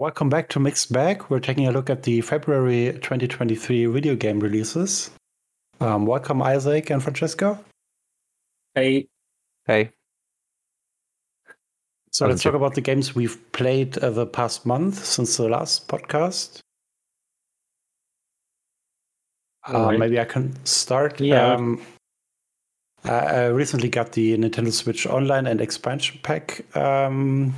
Welcome back to MiXT BAG. We're taking a look at the February 2023 video game releases. Um, welcome, Isaac and Francesco. Hey. Hey. So let's talk about the games we've played uh, the past month since the last podcast. Uh, Alright. maybe I can start. Yeah. Um, I I recently got the Nintendo Switch Online and Expansion Pack um,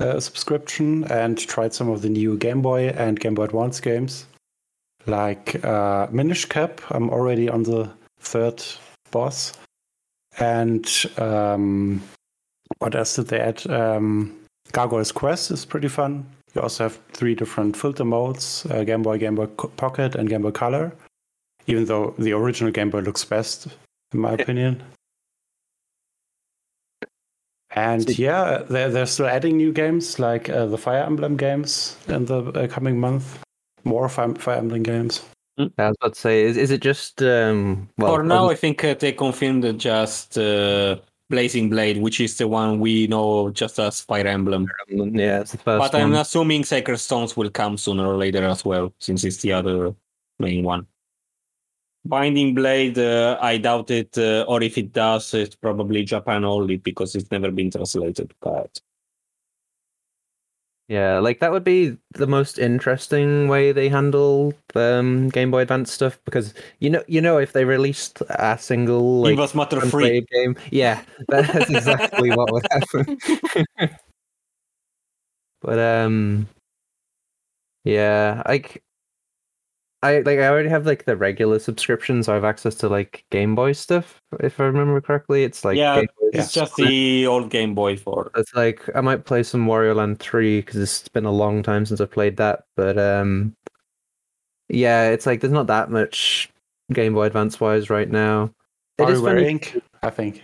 uh, subscription and tried some of the new Game Boy and Game Boy Advance games, like uh, Minish Cap. I'm already on the third boss, and um, what else did they add? Um, Gargoyle's Quest is pretty fun. You also have three different filter modes: uh, Game Boy, Game Boy Pocket, and Game Boy Color. Even though the original Game Boy looks best, in my opinion. And yeah, they're, they're still adding new games like uh, the Fire Emblem games in the uh, coming month. More Fire, Fire Emblem games. I was about to say, is, is it just um? Well, For now, um, I think uh, they confirmed just uh, Blazing Blade, which is the one we know just as Fire Emblem. yeah, it's the first But I'm assuming Sacred Stones will come sooner or later as well, since it's the other main one. Binding Blade, uh, I doubt it, uh, or if it does, it's probably Japan only because it's never been translated. But Yeah, like that would be the most interesting way they handle um Game Boy Advance stuff because you know, you know, if they released a single like give matter free. game, yeah, that's exactly what would happen. but um, yeah, like I like I already have like the regular subscription, so I have access to like Game Boy stuff. If I remember correctly, it's like Yeah, Game Boy It's just the old Game Boy for. it's like I might play some Wario Land 3 because it's been a long time since I've played that. But um, yeah, it's like there's not that much Game Boy Advance wise right now. It is WarioWare funny- Inc., I think.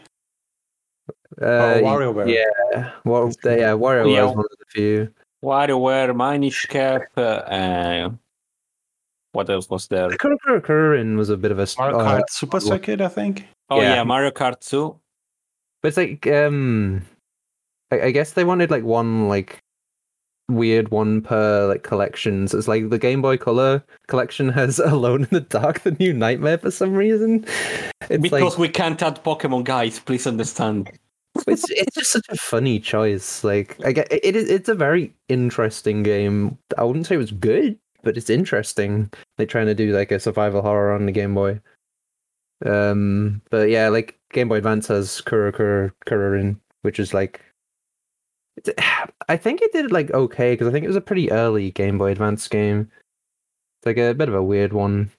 Uh, oh, WarioWare. yeah, Wa- yeah, WarioWare Yeah. is one of the few. WarioWare, Minish Cap, uh, what else was there? Kurin was a bit of a Mario uh, Kart Super Circuit, I think. Oh Yeah. yeah, Mario Kart 2. But it's like um, I, I guess they wanted like one like weird one per like collections. It's like the Game Boy Color collection has Alone in the Dark, the new Nightmare for some reason. It's Because like we can't add Pokemon, guys. Please understand. it's it's just such a funny choice. Like I get it is it's a very interesting game. I wouldn't say it was good, but it's interesting. Like trying to do like a survival horror on the Game Boy. Um, but yeah, like Game Boy Advance has Kuru Kuru Kururin, which is like. I think it did like okay because I think it was a pretty early Game Boy Advance game. It's like a bit of a weird one.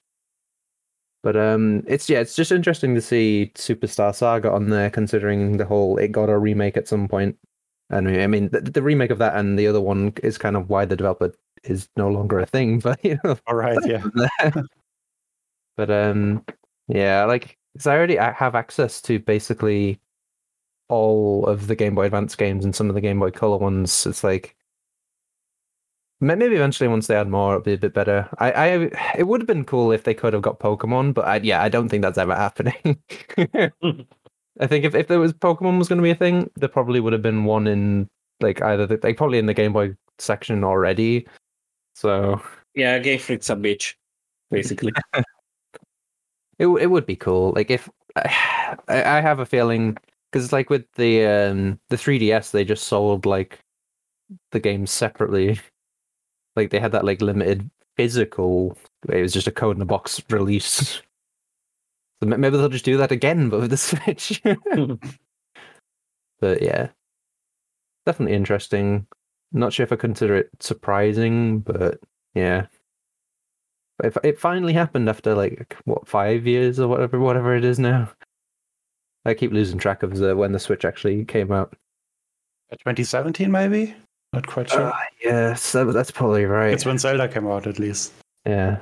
But um, it's yeah, it's just interesting to see Superstar Saga on there, considering the whole it got a remake at some point. And I mean, the, the remake of that and the other one is kind of why the developer is no longer a thing. But you know, All right, yeah. but um, yeah, like because I already have access to basically all of the Game Boy Advance games and some of the Game Boy Color ones. It's like maybe eventually once they add more, it'll be a bit better. I, I it would have been cool if they could have got Pokemon, but I, yeah, I don't think that's ever happening. I think if, if there was Pokemon was going to be a thing, there probably would have been one in like either the, like probably in the Game Boy section already. So Yeah, Game Freak's a bitch, basically. It it would be cool. Like if I, I have a feeling because it's like with the um the 3DS they just sold like the games separately. Like they had that like limited physical. It was just a code in a box release. So maybe they'll just do that again, but with the Switch. but yeah, definitely interesting. Not sure if I consider it surprising, but yeah. But it, it finally happened after like what five years or whatever, whatever it is now. I keep losing track of the, when the Switch actually came out. 2017, maybe? Not quite sure. Ah, yes, that, that's probably right. it's when Zelda came out, at least. Yeah,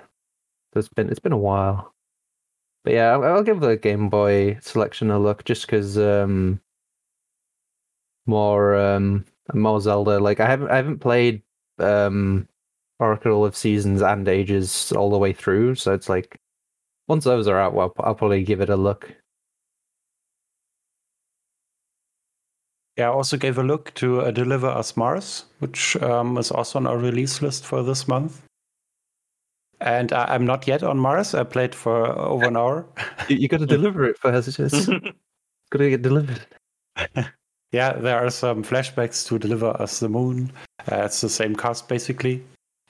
so it's been it's been a while, but yeah, I'll, I'll give the Game Boy selection a look just because um, more um more Zelda. Like I haven't I haven't played um Oracle of Seasons and Ages all the way through, so it's like once those are out, well, I'll probably give it a look. Yeah, I also gave a look to uh, Deliver Us Mars, which um, is also on our release list for this month. And I, am not yet on Mars. I played for over an hour. you, you got to deliver it first. It's got to get delivered. yeah, there are some flashbacks to Deliver Us the Moon. Uh, it's the same cast basically,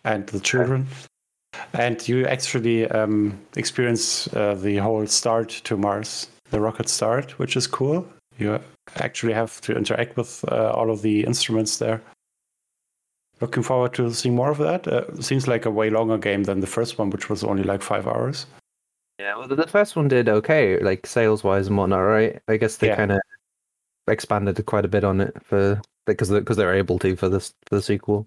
and the children. And you actually um, experience uh, the whole start to Mars, the rocket start, which is cool. You actually have to interact with uh, all of the instruments there. Looking forward to seeing more of that. Uh, seems like a way longer game than the first one, which was only like five hours. Yeah, well, the first one did okay, like sales wise and whatnot, right? I guess they yeah. kind of expanded quite a bit on it for because because they're able to for this for the sequel.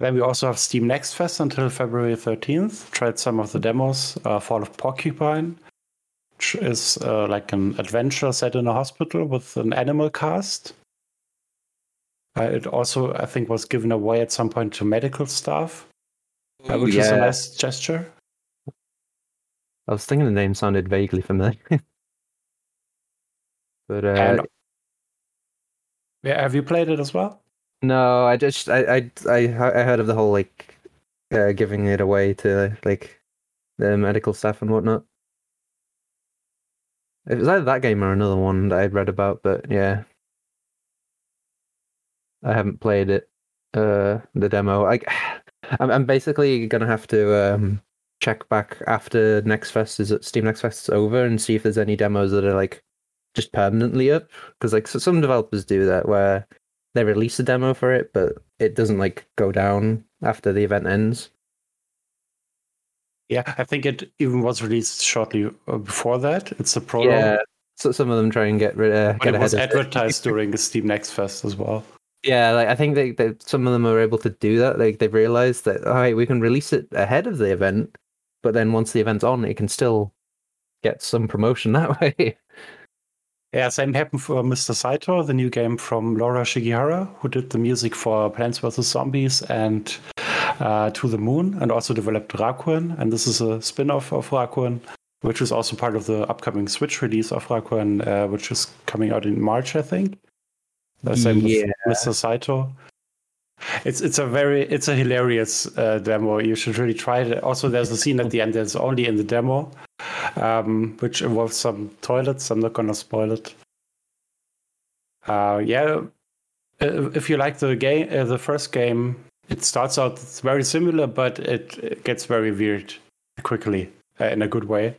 Then we also have Steam Next Fest until February 13th. Tried some of the demos. Uh, Fall of Porcupine, which is uh, like an adventure set in a hospital with an animal cast. Uh, it also, I think, was given away at some point to medical staff, uh, which yeah. is a nice gesture. I was thinking the name sounded vaguely familiar. but uh, yeah, have you played it as well? No, I just I I I, I heard of the whole like uh, giving it away to like the medical staff and whatnot. It was either that game or another one that I'd read about, but yeah, I haven't played it. Uh, the demo. I, I'm, I'm basically gonna have to um check back after Next Fest is Steam Next Fest is over and see if there's any demos that are like just permanently up because like so some developers do that where they release a demo for it, but it doesn't like go down after the event ends. Yeah, I think it even was released shortly uh, before that. It's a pro. Yeah, so some of them try and get rid. Uh, get it was advertised during the Steam Next Fest as well. Yeah, like I think they, they some of them are able to do that. Like they've realized that all right, we can release it ahead of the event, but then once the event's on, it can still get some promotion that way. Yeah, same happened for Mr. Saito, the new game from Laura Shigihara, who did the music for Plants vs. Zombies and uh, To the Moon, and also developed Rakuen. And this is a spin off of Rakuen, which is also part of the upcoming Switch release of Rakuen, uh, which is coming out in March, I think. The same yeah. with Mr. Saito. It's it's a very it's a hilarious uh, demo. You should really try it. Also, there's a scene at the end that's only in the demo, um, which involves some toilets. I'm not gonna spoil it. Uh, yeah, uh, if you like the game, uh, the first game, it starts out very similar, but it, it gets very weird quickly uh, in a good way.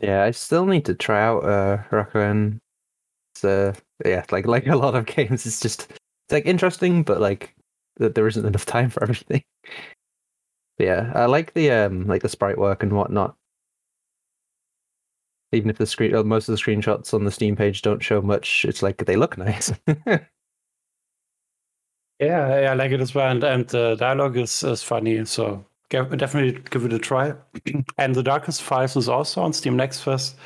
Yeah, I still need to try out uh, Rakuen. It's uh, yeah, like like a lot of games, it's just like interesting, but like that there isn't enough time for everything. But yeah, I like the um like the sprite work and whatnot. Even if the screen, uh, most of the screenshots on the Steam page don't show much, it's like they look nice. yeah, I like it as well, and and the dialogue is is funny, so definitely give it a try. and the Darkest Files is also on Steam Next Fest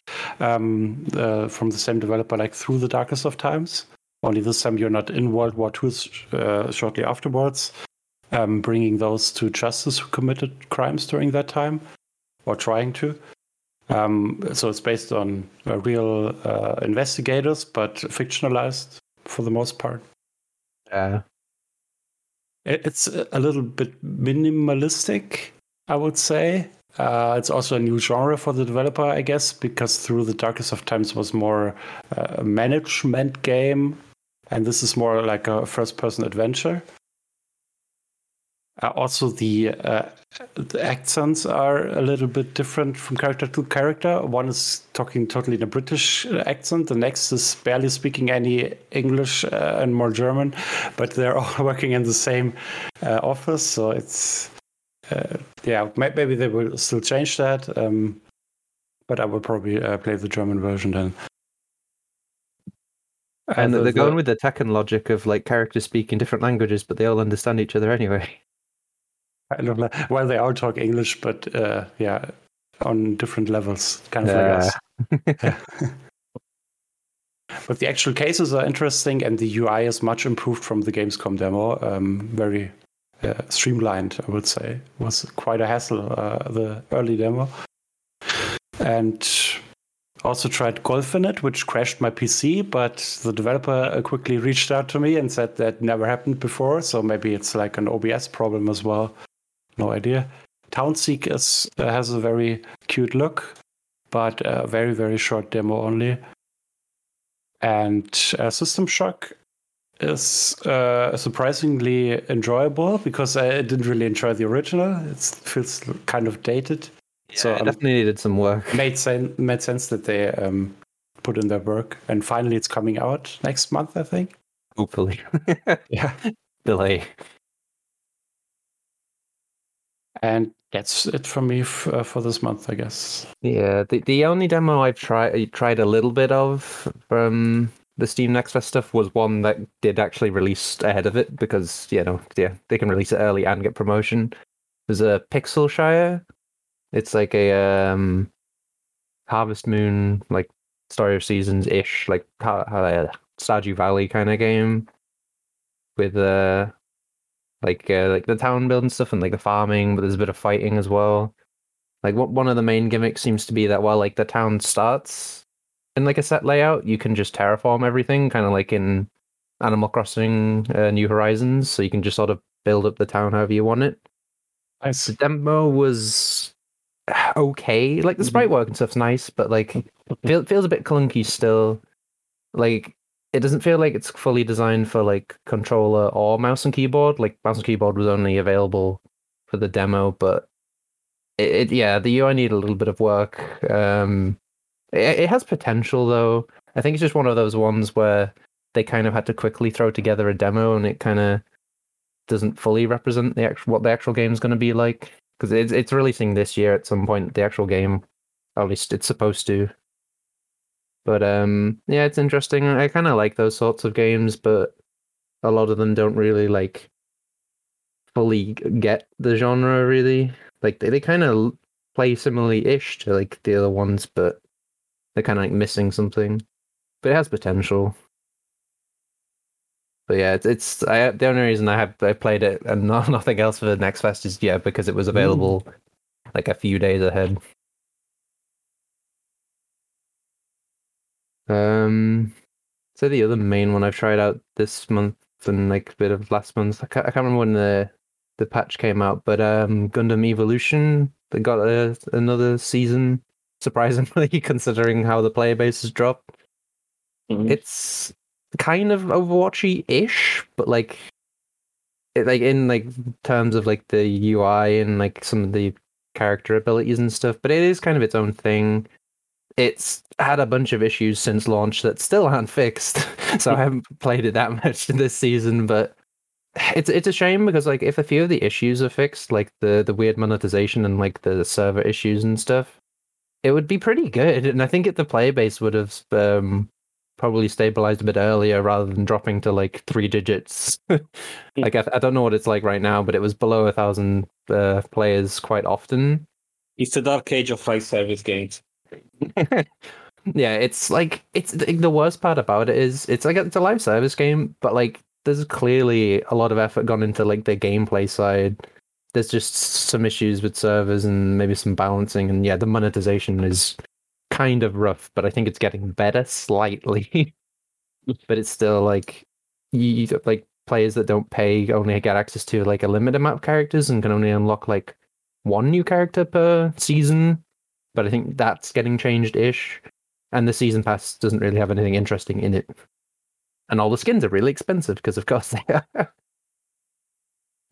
um, uh, from the same developer, like Through the Darkest of Times. Only this time you're not in World War II uh, shortly afterwards, um, bringing those to justice who committed crimes during that time or trying to. Um, so it's based on uh, real uh, investigators, but fictionalized for the most part. Yeah. It's a little bit minimalistic, I would say. Uh, it's also a new genre for the developer, I guess, because through the Darkest of Times was more uh, a management game, and this is more like a first-person adventure. Uh, also, the, uh, the, accents are a little bit different from character to character. One is talking totally in a British accent. The next is barely speaking any English uh, and more German, but they're all working in the same uh, office. So it's uh, yeah, maybe they will still change that. Um, but I will probably uh, play the German version then. And they're going with the Tekken logic of like characters speaking different languages, but they all understand each other anyway. Kind of like, well, they all talk English, but uh, yeah, on different levels, kind of yeah. like us. but the actual cases are interesting, and the UI is much improved from the Gamescom demo. Um, very uh, streamlined, I would say. It was quite a hassle, uh, the early demo. And Also tried Golfinet, which crashed my PC, but the developer quickly reached out to me and said that never happened before. So maybe it's like an OBS problem as well. No idea. Townseek is, uh, has a very cute look, but a very, very short demo only. And uh, System Shock is uh, surprisingly enjoyable because I didn't really enjoy the original. It feels kind of dated. Yeah, so it definitely needed some work. Made sense. Made sense that they um, put in their work, and finally it's coming out next month, I think. Hopefully. yeah. Delay. And that's it from me f- uh, for this month, I guess. Yeah, the the only demo I've tried tried a little bit of from the Steam Next Fest stuff was one that did actually release ahead of it because you know yeah they can release it early and get promotion. There's a Pixel Shire. It's like a um, Harvest Moon like Story of Seasons ish like uh, Stardew Valley kind of game with uh like uh, like the town building stuff and like the farming, but there's a bit of fighting as well. Like what one of the main gimmicks seems to be that while like the town starts in like a set layout, you can just terraform everything, kind of like in Animal Crossing uh, New Horizons. So you can just sort of build up the town however you want it. Nice. The demo was okay. Like the sprite mm-hmm. work and stuff's nice, but like feel, feels a bit clunky still. Like it doesn't feel like it's fully designed for like controller or mouse and keyboard. Like mouse and keyboard was only available for the demo, but it, it yeah, the UI need a little bit of work. Um, it, it has potential though. I think it's just one of those ones where they kind of had to quickly throw together a demo, and it kind of doesn't fully represent the actual what the actual game is going to be like because it's it's releasing this year at some point. The actual game, at least it's supposed to. But um, yeah, it's interesting. I kind of like those sorts of games, but a lot of them don't really like fully get the genre. Really, like they, they kind of play similarly-ish to like the other ones, but they're kind of like missing something, but it has potential. But yeah, it's, it's I, the only reason I have I played it and not, nothing else for the next fest is yeah because it was available mm. like a few days ahead. Um, so the other main one I've tried out this month and like a bit of last month. I can't, I can't remember when the the patch came out, but um, Gundam Evolution they got a, another season surprisingly, considering how the player base has dropped. Mm-hmm. It's kind of Overwatchy ish, but like, it, like in like terms of like the UI and like some of the character abilities and stuff. But it is kind of its own thing. It's had a bunch of issues since launch that still aren't fixed, so I haven't played it that much this season. But it's it's a shame because like if a few of the issues are fixed, like the the weird monetization and like the server issues and stuff, it would be pretty good. And I think if the player base would have um, probably stabilized a bit earlier rather than dropping to like three digits. like I, I, don't know what it's like right now, but it was below a thousand uh, players quite often. It's the dark age of live service games. yeah, it's like it's the worst part about it is it's like it's a live service game, but like there's clearly a lot of effort gone into like the gameplay side there's just some issues with servers and maybe some balancing and yeah the monetization is kind of rough but i think it's getting better slightly but it's still like you like players that don't pay only get access to like a limited amount of characters and can only unlock like one new character per season but i think that's getting changed ish and the season pass doesn't really have anything interesting in it and all the skins are really expensive because of course they are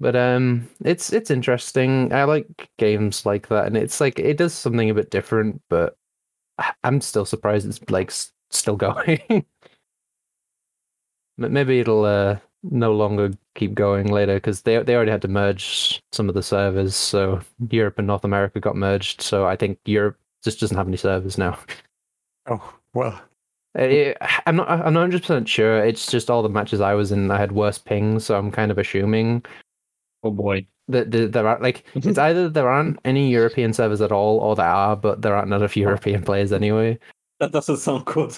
but um, it's it's interesting. I like games like that, and it's like it does something a bit different. But I'm still surprised it's like still going. but maybe it'll uh, no longer keep going later because they they already had to merge some of the servers. So Europe and North America got merged. So I think Europe just doesn't have any servers now. Oh well. It, I'm not. I'm not 100 percent sure. It's just all the matches I was in. I had worse pings, so I'm kind of assuming Oh boy. That the, there are like mm-hmm. it's either there aren't any European servers at all, or there are, but there aren't enough European players anyway. That doesn't sound good.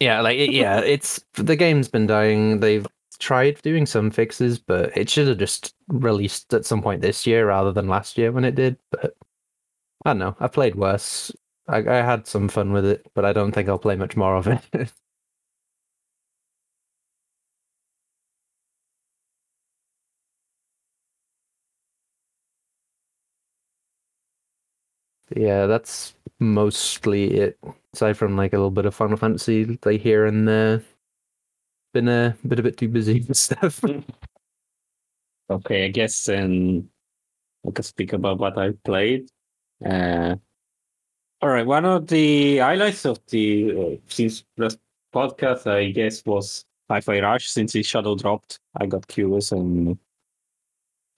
Yeah, like yeah, it's the game's been dying. They've tried doing some fixes, but it should have just released at some point this year rather than last year when it did. But I don't know. I've played worse. I, I had some fun with it, but I don't think I'll play much more of it. yeah, that's mostly it. Aside from like a little bit of Final Fantasy, like here and there. Been a bit a bit too busy with stuff. Okay, I guess um, I can speak about what I played. Uh, all right, one of the highlights of the uh, since last podcast, I guess, was Hi-Fi Rush. Since it shadow dropped, I got curious and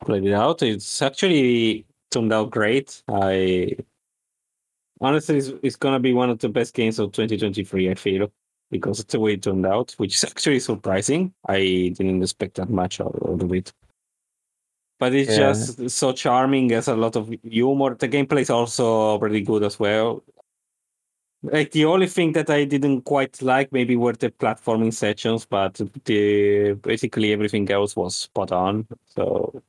played it out. It's actually turned out great. I honestly, it's, it's gonna be one of the best games of 2023. I feel because it's the way it turned out, which is actually surprising. I didn't expect that much out of it but it's Yeah. just so charming. Has a lot of humor. The gameplay is also pretty good as well. Like the only thing that I didn't quite like maybe were the platforming sections, but the basically everything else was spot on. So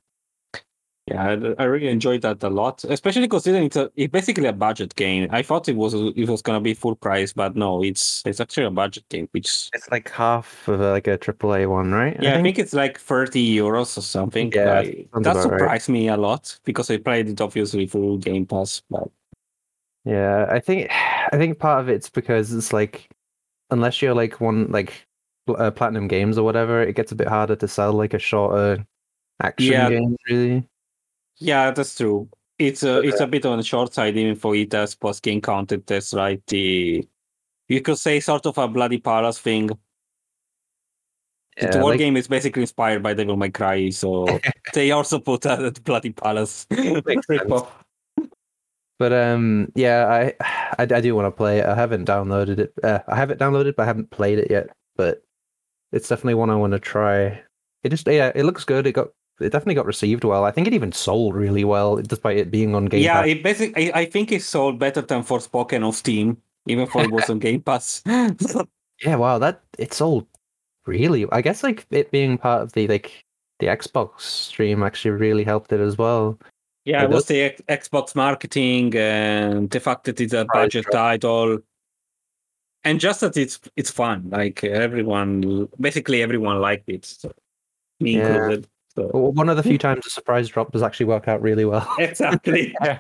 yeah, I, I really enjoyed that a lot, especially considering it's, a, it's basically a budget game. I thought it was it was gonna be full price, but no, it's it's actually a budget game, which it's like half of a, like a AAA one, right? yeah, I think it's like 30 euros or something. Yeah, I- sounds that about right. surprised me a lot because I played it obviously through Game Pass. But Yeah, I think I think part of it's because it's like unless you're like one like uh, platinum games or whatever, it gets a bit harder to sell like a shorter action Yeah. game. Really, yeah, that's true. It's a it's a bit on the short side even for it as post game content. That's right. The you could say sort of a bloody palace thing. Yeah, the war like- game is basically inspired by Devil May Cry, so they also put a bloody palace Makes rip sense. off. But um, yeah, I I, I do want to play it. I haven't downloaded it. Uh, I have it downloaded, but I haven't played it yet. But it's definitely one I want to try. It just yeah, it looks good. It got it definitely got received well. I think it even sold really well, despite it being on Game yeah, Pass. it basically I, I think it sold better than Forspoken on Steam, even though it was on Game Pass. Yeah, wow, that it sold really. I guess like it being part of the like the Xbox stream actually really helped it as well. Yeah, It it was the X- Xbox marketing and the fact that it's a budget title, and just that it's it's fun. Like everyone, basically everyone liked it, so, me Yeah. included. So W- One of the few times the surprise drop does actually work out really well. exactly. Yeah.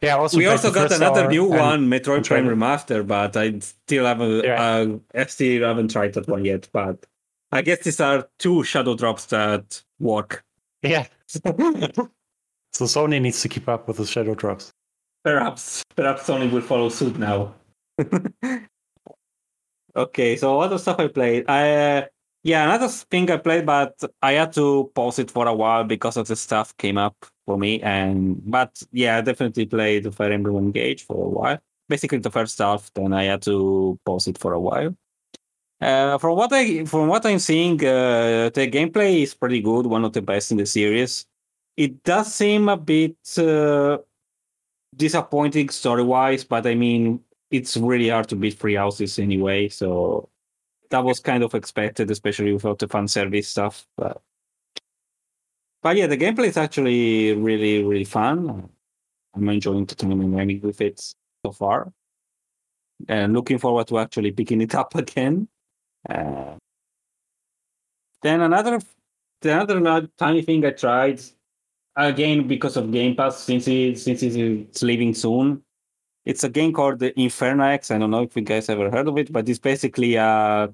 Yeah. Also we also got another new and- one, Metroid Prime trailer. Remaster, but I still haven't. Yeah. Uh, I still haven't tried that one yet. But I guess these are two shadow drops that work. Yeah. So Sony needs to keep up with the shadow drops. Perhaps, perhaps Sony will follow suit now. okay, so other stuff I played. I uh, yeah, another thing I played, but I had to pause it for a while because of the stuff came up for me. And but yeah, I definitely played Fire Emblem Engage for a while. Basically, the first half. Then I had to pause it for a while. Uh, from what I from what I'm seeing, uh, the gameplay is pretty good, one of the best in the series. It does seem a bit uh, disappointing story wise, but I mean, it's really hard to beat Three Houses anyway. So that was kind of expected, especially without the fan service stuff. But but yeah, the gameplay is actually really really fun. I'm enjoying the time I'm running with it so far, and looking forward to actually picking it up again. Uh, then another another la- tiny thing I tried again because of Game Pass since it, since it's leaving soon. It's a game called the Infernax. I don't know if you guys ever heard of it, but it's basically uh,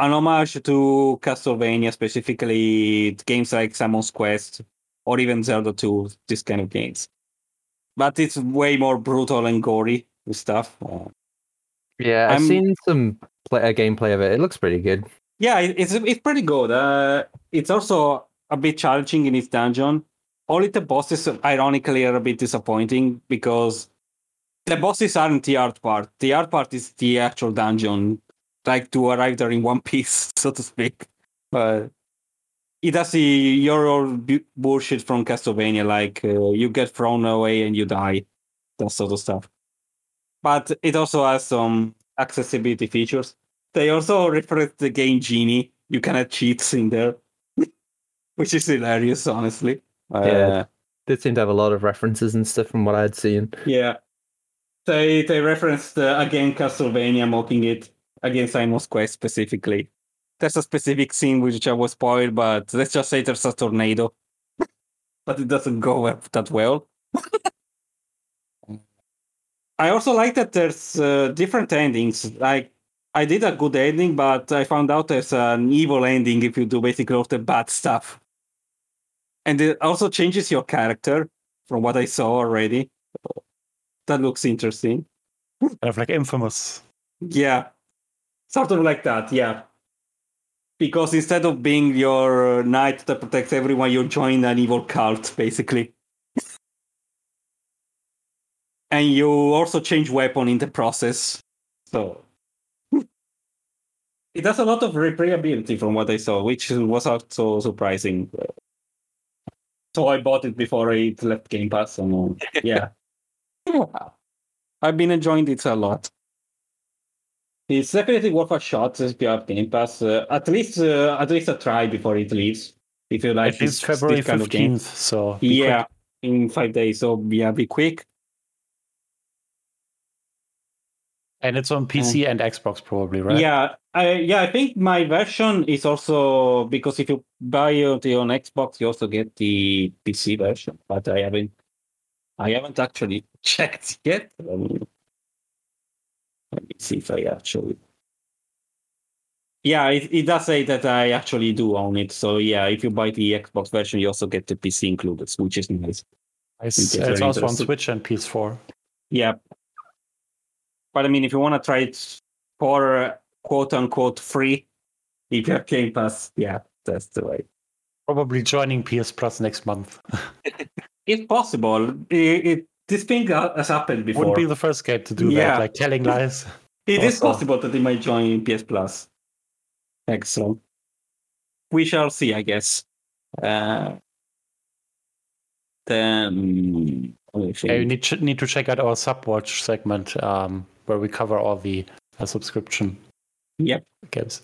an homage to Castlevania, specifically games like Simon's Quest or even Zelda 2, this kind of games. But it's way more brutal and gory with stuff. Yeah, I've I'm- seen some play, gameplay of it. It looks pretty good. Yeah, it's it's pretty good. Uh, it's also a bit challenging in its dungeon. Only the bosses, ironically, are a bit disappointing because the bosses aren't the art part. The art part is the actual dungeon, like to arrive there in one piece, so to speak. But it does the your bu- bullshit from Castlevania, like uh, you get thrown away and you die, that sort of stuff. But it also has some accessibility features. They also reference the game Genie. You can add cheats in there, which is hilarious, honestly. Yeah. Uh, Did seem to have a lot of references and stuff from what I had seen. yeah. They they referenced uh, again Castlevania, mocking it against Simon's Quest specifically. There's a specific scene which I was spoiled, but let's just say there's a tornado, but it doesn't go that well. I also like that there's uh, different endings. Like I did a good ending, but I found out there's an evil ending if you do basically all the bad stuff, and it also changes your character from what I saw already. That looks interesting. Kind of like infamous. Yeah, sort of like that. Yeah, because instead of being your knight that protects everyone, you join an evil cult, basically. and you also change weapon in the process. So it has a lot of replayability from what I saw, which was also surprising. So I bought it before it left Game Pass. And yeah, I've been enjoying it a lot. It's definitely worth a shot if you have Game Pass. Uh, at least, uh, at least a try before it leaves. If you like, It is February kind of game. 15th, so be Yeah, quick. in five days. So yeah, be quick. And it's on PC and Xbox probably, right? Yeah, I, yeah. I think my version is also because if you buy it on Xbox, you also get the PC version. But I haven't, I haven't actually checked yet. Me, let me see if I actually. Yeah, it, it does say that I actually do own it. So yeah, if you buy the Xbox version, you also get the PC included, which is nice. It's, It's it's also on. Switch and PS4. Yeah. But I mean, if you want to try it for uh, quote unquote free, if you have Game Pass, yeah, that's the way. Probably joining PS Plus next month. It's possible. It, it, this thing has happened before. Wouldn't be the first game to do Yeah. that, like telling lies. It is possible that they might join PS Plus. Excellent. We shall see, I guess. Uh, then Yeah, you need need to check out our Subwatch segment um, where we cover all the uh, subscription Yep. games.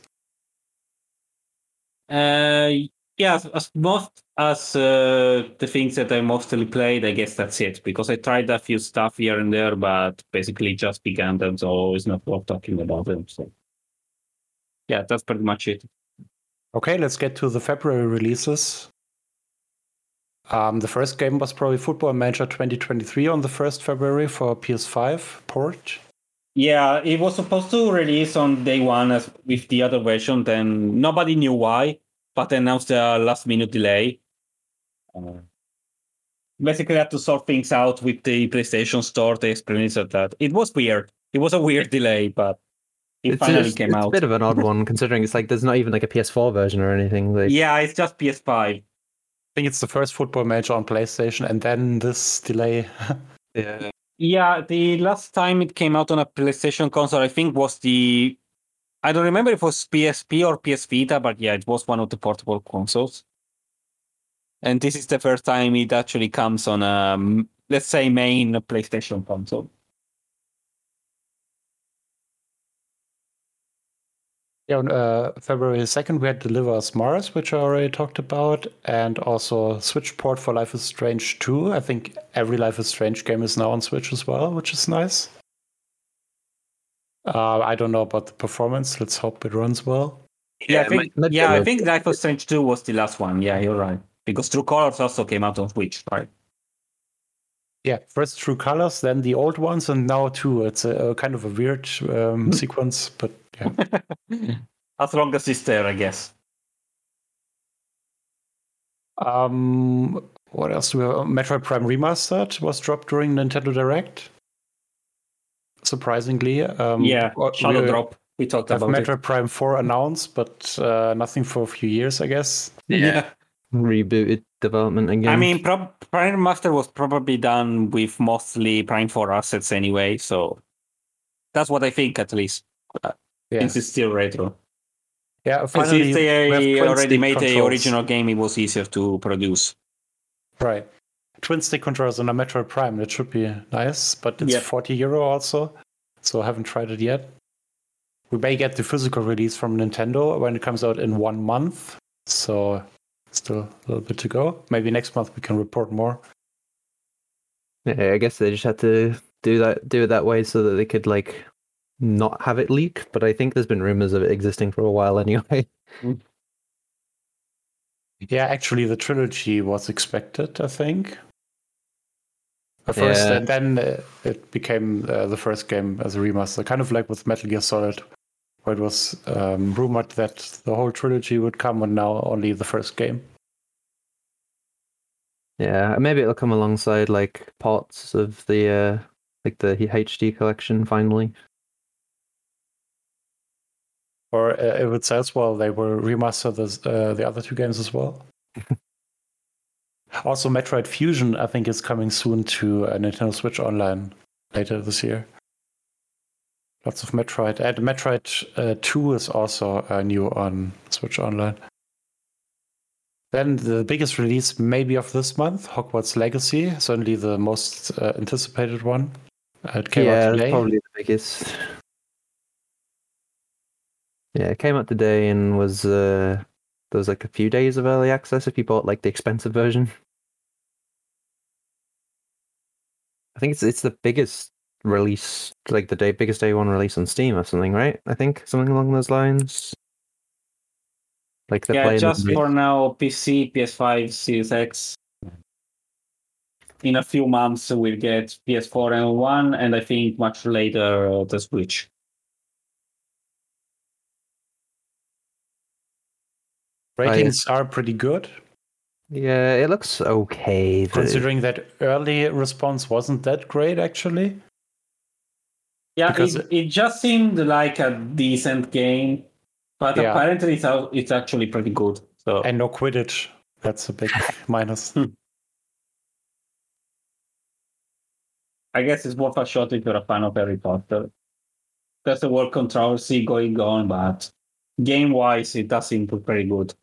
Uh, yeah, as- as most as uh, the things that I mostly played, I guess that's it. Because I tried a few stuff here and there, but basically just began them, so it's not worth talking about them. So, yeah, that's pretty much it. Okay, let's get to the February releases. Um, the first game was probably Football Manager 2023 on the 1st February for PS5 port. Yeah, it was supposed to release on day one as with the other version. Then nobody knew why, but they announced a last minute delay. Uh, basically, had to sort things out with the PlayStation Store. They explained that it was weird. It was a weird delay, but it It's, finally it's- came it's out. a bit of an odd one considering it's like there's not even like a PS4 version or anything. Like, Yeah, it's just PS5. I think it's the first Football Manager on PlayStation, and then this delay. yeah. Yeah, the last time it came out on a PlayStation console, I think was the I don't remember if it was PSP or PS Vita, but yeah, it was one of the portable consoles. And this is the first time it actually comes on a let's say main PlayStation console. Yeah, on uh, February 2nd, we had Deliver Us Mars, which I already talked about, and also Switch port for Life is Strange 2. I think every Life is Strange game is now on Switch as well, which is nice. Uh, I don't know about the performance. Let's hope it runs well. Yeah, I think might- might yeah, I a- think Life is Strange 2 was the last one. Yeah, you're right. Because True Colors also came out on Switch, right? Yeah, first True Colors, then the old ones, and now two. It's a, a kind of a weird um, sequence, but yeah. As long as it's there, I guess. Um, what else do we have? Metroid Prime Remastered was dropped during Nintendo Direct. Surprisingly, um, yeah, uh, Shadow we Drop. We talked Have about Metroid Prime 4 announced, but uh, nothing for a few years, I guess. it. Yeah. Rebooted development again. I mean, prob- Prime Master was probably done with mostly Prime 4 assets anyway, so that's what I think at least. Yeah, Since it's still retro. yeah. And Finally, since we they already stick made the original game, it was easier to produce. Right. Twin stick controllers on a Metroid Prime. That should be nice, but it's Yeah. 40 euro also, so I haven't tried it yet. We may get the physical release from Nintendo when it comes out in one month, so still a little bit to go. Maybe next month we can report more. yeah, I guess they just had to do that do it that way so that they could like not have it leak. But I think there's been rumors of it existing for a while anyway. Mm. Yeah, actually, the trilogy was expected, I think. At first, Yeah. and then uh, it became uh, the first game as a remaster, kind of like with Metal Gear Solid, where it was um, rumored that the whole trilogy would come, and now only the first game. Yeah, maybe it'll come alongside like parts of the uh like the HD collection finally. Or uh, if it says, well, they will remaster this, uh, the other two games as well. also, Metroid Fusion, I think, is coming soon to uh, Nintendo Switch Online later this year. Lots of Metroid. And Metroid uh, 2 is also uh, new on Switch Online. Then the biggest release, maybe of this month, Hogwarts Legacy, certainly the most uh, anticipated one. Uh, it came yeah, out today. probably the biggest. Yeah, it came out today and was uh there was like a few days of early access if you bought like the expensive version. I think it's it's the biggest release, like the day biggest day one release on Steam or something, right? I think something along those lines. Like they're yeah, just it- for now, PC, PS5, Series X. In a few months, we'll get PS4 and one, and I think much later uh, the Switch. Ratings are pretty good. Yeah, it looks okay. Considering that early response wasn't that great, actually. Yeah, Because- it, it just seemed like a decent game, but Yeah. apparently it's, it's actually pretty good. So And no Quidditch. That's a big minus. I guess it's worth a shot if you're a fan of Harry Potter. There's a word controversy going on, but game wise, it does seem to be pretty good.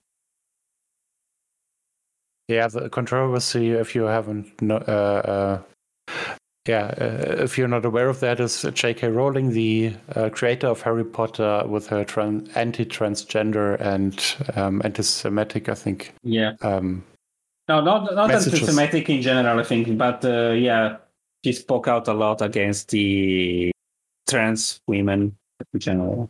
Yeah, the controversy, if you haven't, no, uh, uh, yeah, uh, if you're not aware of that, is J.K. Rowling, the uh, creator of Harry Potter, with her tran- anti-transgender and um, anti-Semitic, I think. Yeah. Um, No, not not anti-Semitic in general, I think, but uh, yeah, she spoke out a lot against the trans women in general.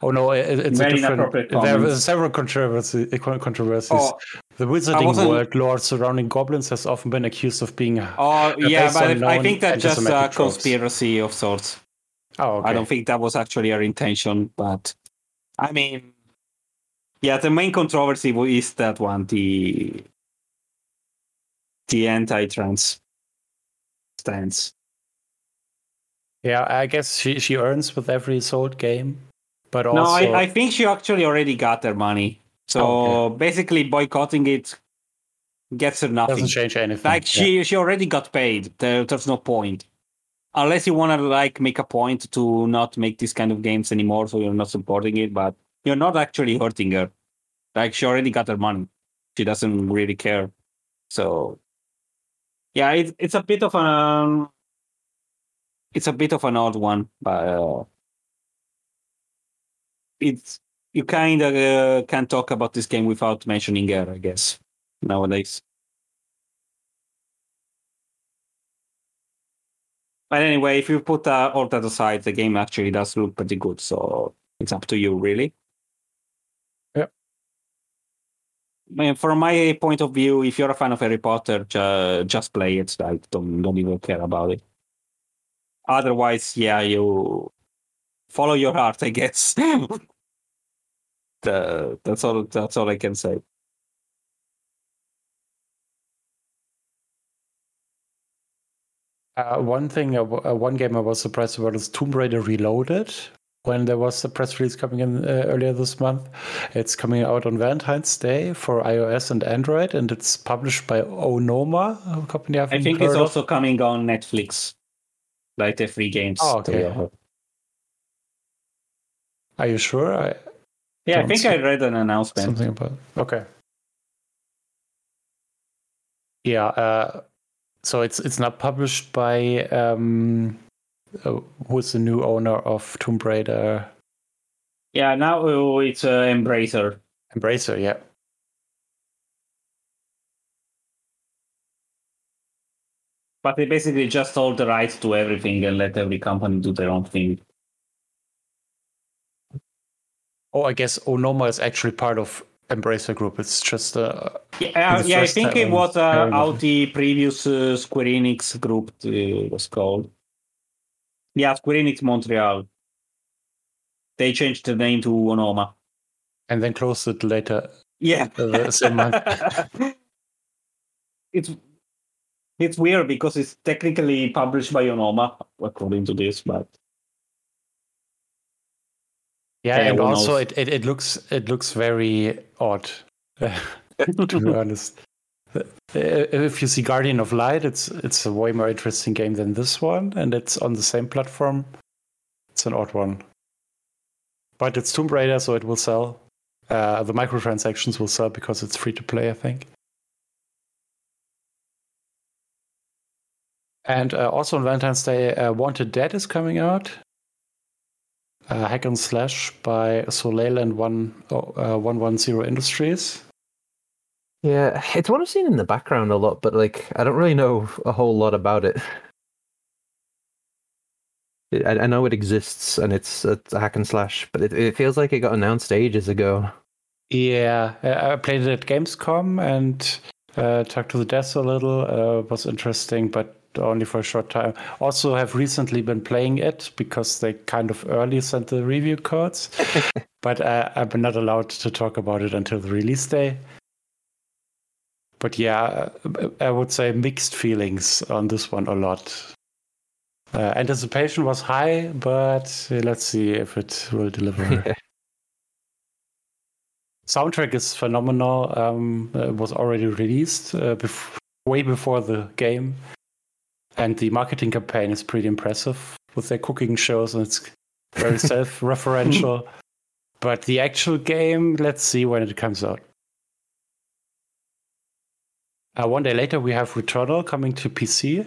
Oh no, it, it's Very a different. There were several controversy, eh, controversies. Oh, the Wizarding World lore surrounding goblins has often been accused of being. Uh, oh uh, yeah, based but I think that's just a uh, tropes. conspiracy of sorts. Oh, okay. I don't think that was actually her intention, but I mean, yeah, the main controversy is that one the the anti-trans stance. Yeah, I guess she, she earns with every sold game, but also no, I, I think she actually already got her money. So Oh, basically, boycotting it gets her nothing. doesn't change anything. Like Yeah. she she already got paid. There, there's no point. Unless you want to like make a point to not make these kind of games anymore, so you're not supporting it, but you're not actually hurting her. Like she already got her money. She doesn't really care. So yeah, it's it's a bit of an um, it's a bit of an odd one, but uh, it's you kind of uh, can't talk about this game without mentioning her, I guess nowadays. But anyway, if you put uh, all that aside, the game actually does look pretty good. So it's up to you, really. Yeah. From my point of view, if you're a fan of Harry Potter, ju- just play it. Like, don't don't even care about it. Otherwise, yeah, you follow your heart, I guess. the, that's all. That's all I can say. Uh, one thing, uh, uh, one game I was surprised about is Tomb Raider Reloaded. When there was a press release coming in uh, earlier this month, it's coming out on Valentine's Day for iOS and Android, and it's published by Onoma, a company I've I think heard it's of. also coming on Netflix, like the free games. Oh, okay. Are you sure? I, Yeah, I think I read an announcement. something about. Okay. Yeah. Uh, so it's it's not published by um, uh, who's the new owner of Tomb Raider? Yeah, now uh, it's uh, Embracer. Embracer. Yeah. But they basically just hold the rights to everything and let every company do their own thing. Oh, I guess Onoma is actually part of Embracer Group. It's just uh, Yeah, yeah I think it was uh, how the previous uh, Square Enix group uh, was called. Yeah, Square Enix Montreal. They changed the name to Onoma. and then closed it later. Yeah. Uh, same month. it's it's weird because it's technically published by Onoma, according to this, but Yeah, and also knows? it, it, it looks it looks very odd. to be honest, Uh, if you see Guardian of Light, it's it's a way more interesting game than this one, and it's on the same platform. It's an odd one, but it's Tomb Raider, so it will sell. Uh, the microtransactions will sell because it's free to play, I think. And uh, also on Valentine's Day, uh, Wanted Dead is coming out. Uh, hack and slash by Soleil and one uh, one one zero Industries. Yeah, it's one I've seen in the background a lot, but like I don't really know a whole lot about it. I, I know it exists and it's, it's a hack and slash, but it, it feels like it got announced ages ago. Yeah, I played it at Gamescom and uh, talked to the devs a little. Uh, was interesting, but only for a short time. Also, have recently been playing it because they kind of early sent the review codes, but uh, I'm not allowed to talk about it until the release day. But yeah, I would say mixed feelings on this one a lot. Uh, anticipation was high, but uh, let's see if it will deliver. soundtrack is phenomenal. Um, it was already released uh, bef- way before the game, and the marketing campaign is pretty impressive with their cooking shows, and it's very self-referential. but the actual game, let's see when it comes out. Uh, one day later, we have Returnal coming to PC.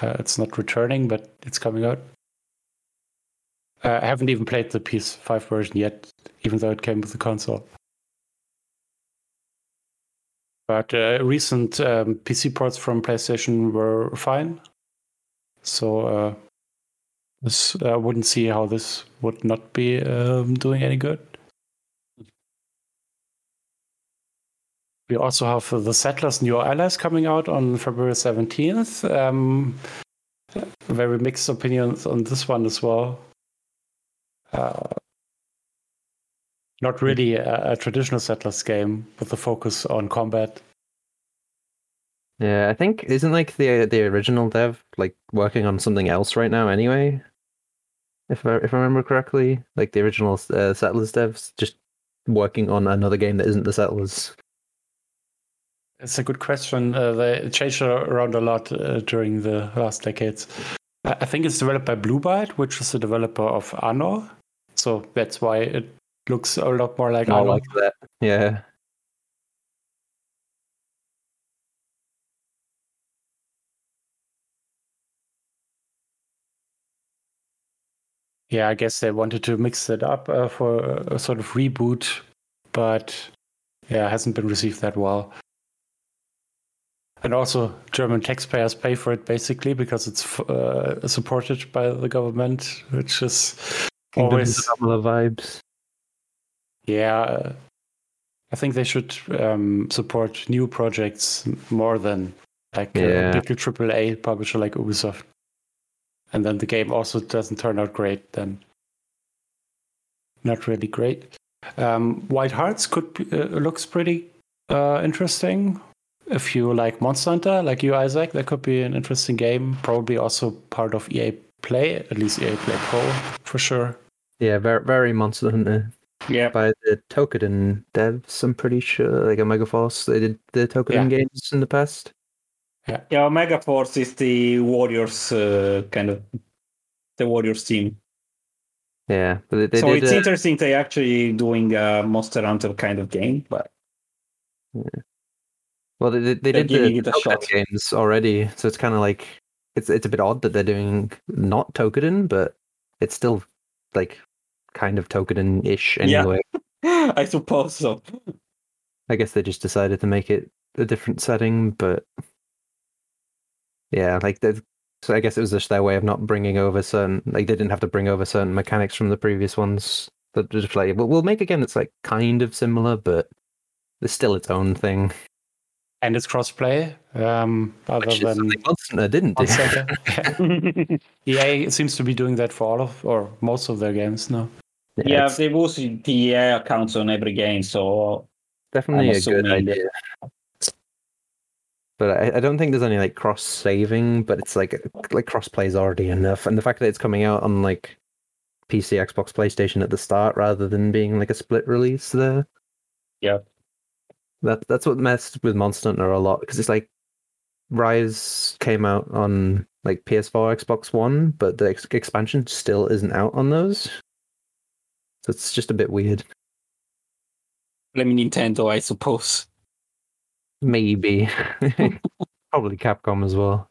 Uh, it's not returning, but it's coming out. Uh, I haven't even played the PS5 version yet, even though it came with the console. But uh, recent um, PC ports from PlayStation were fine. So uh, this, I wouldn't see how this would not be um, doing any good. We also have the Settlers New Allies coming out on February 17th. Um, very mixed opinions on this one as well. Uh, not really a, a traditional Settlers game with a focus on combat. Yeah, I think isn't like the the original dev like working on something else right now anyway. If I if I remember correctly, like the original uh, Settlers devs just working on another game that isn't the Settlers. It's a good question. Uh, they changed around a lot uh, during the last decades. I I think it's developed by Blue Byte, which is the developer of Anno. So that's why it looks a lot more like I like that. Yeah. Yeah, I guess they wanted to mix it up uh, for a sort of reboot, but yeah, hasn't been received that well. And also, German taxpayers pay for it basically because it's uh, supported by the government, which is Kingdoms always vibes. Yeah. uh, I think they should um, support new projects more than like Yeah. a big AAA publisher like Ubisoft. And then the game also doesn't turn out great, then not really great. Um, Wild Hearts could be, uh, looks pretty uh, interesting. If you like Monster Hunter, like you, Isaac, that could be an interesting game. Probably also part of EA Play, at least EA Play Pro for sure. Yeah, very very Monster Hunter yeah. by the Toukiden devs. I'm pretty sure, like Omega Force, they did the Toukiden Yeah. games in the past. Yeah, yeah. Omega Force is the Warriors uh, kind of the Warriors team. Yeah, but they, they so it's interesting they actually doing a Monster Hunter kind of game, but Well, they, they, did the shot. games already, so it's kind of like it's it's a bit odd that they're doing not Toukiden, but it's still like kind of Toukiden-ish Yeah. anyway. I suppose so. I guess they just decided to make it a different setting, but yeah, like the so I guess it was just their way of not bringing over certain like they didn't have to bring over certain mechanics from the previous ones that just like well, we'll make a game that's like kind of similar, but it's still its own thing. And it's crossplay. Um, other Which is than Monster didn't do. Monster. Yeah. EA seems to be doing that for all of or most of their games now. Yeah, it's they use the EA accounts on every game, so definitely I'm a good idea. But I, I don't think there's any like cross saving, but it's like like cross play is already enough, and the fact that it's coming out on like PC, Xbox, PlayStation at the start rather than being like a split release there. Yeah. That that's what messed with Monster Hunter a lot because it's like Rise came out on like PS4, Xbox One, but the ex- expansion still isn't out on those. So it's just a bit weird. blame Nintendo, I suppose. Maybe. Probably Capcom as well.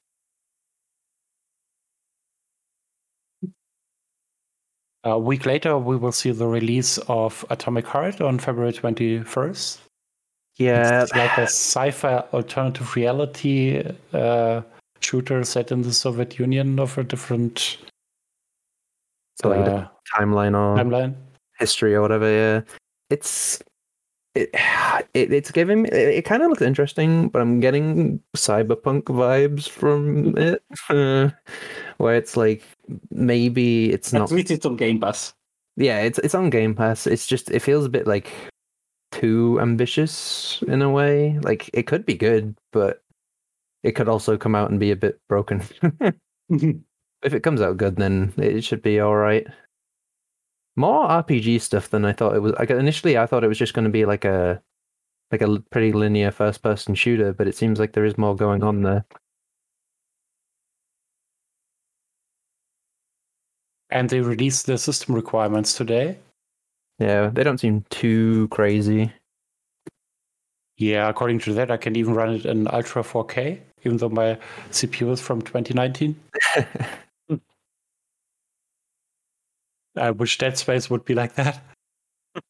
A week later, we will see the release of Atomic Heart on February 21st. Yeah, It's like a sci-fi alternative reality uh, shooter set in the Soviet Union of a different so like uh, different timeline or timeline. History or whatever. Yeah, it's it, it it's giving me. It, kind of looks interesting, but I'm getting cyberpunk vibes from it, uh, where it's like maybe it's At not. least it's on Game Pass. Yeah, it's it's on Game Pass. It's just it feels a bit like too ambitious in a way. Like it could be good, but it could also come out and be a bit broken. if it comes out good, then it should be all right. More RPG stuff than I thought it was. Like initially, I thought it was just going to be like a like a pretty linear first-person shooter, but it seems like there is more going on there. And they released the system requirements today. Yeah, they don't seem too crazy. Yeah, according to that, I can even run it in Ultra 4K, even though my CPU is from 2019. I wish Dead Space would be like that.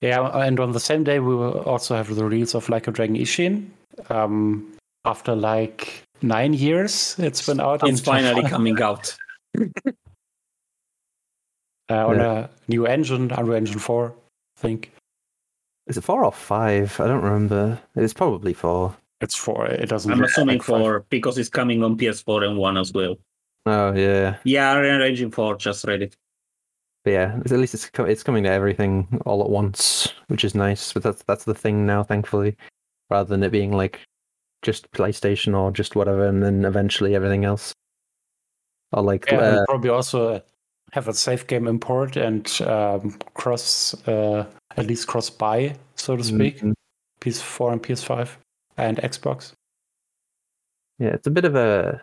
yeah, and on the same day, we will also have the release of Like a Dragon Ishin. Um, after like nine years, it's been out. It's finally Japan, coming out. uh, on Yeah. a new engine, Unreal Engine 4, I think. Is it four or five? I don't remember. It's probably four. It's 4. It doesn't I'm assuming like five. for because it's coming on PS4 and one as well. Oh yeah, Yeah, Unreal Engine 4 just read it. but yeah. At least it's co- it's coming to everything all at once, which is nice. But that's that's the thing now, thankfully, rather than it being like just PlayStation or just whatever, and then eventually everything else. Or like Yeah, uh, and probably also have a safe game import and um, cross, uh, at least cross buy, so to speak, mm, PS4 and PS5 and Xbox. Yeah, it's a bit of a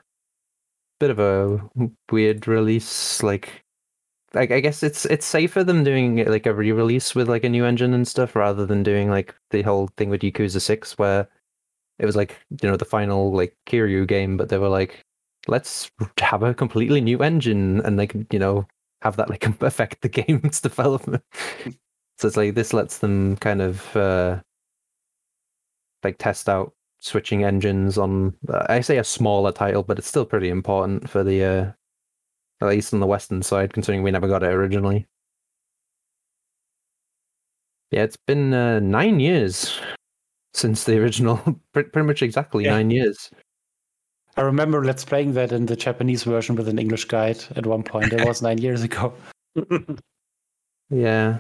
bit of a weird release. Like, like I guess it's it's safer than doing like a re-release with like a new engine and stuff, rather than doing like the whole thing with Yakuza Six, where it was like you know the final like Kiryu game, but they were like, let's have a completely new engine and like you know have that like affect the game's development. so it's like this lets them kind of uh like test out switching engines on I say a smaller title, but it's still pretty important for the uh at least on the western side, considering we never got it originally. Yeah, it's been uh, nine years since the original, pretty, pretty much exactly Yeah. nine years. I remember let's playing that in the Japanese version with an English guide at one point. It was nine years ago. Yeah,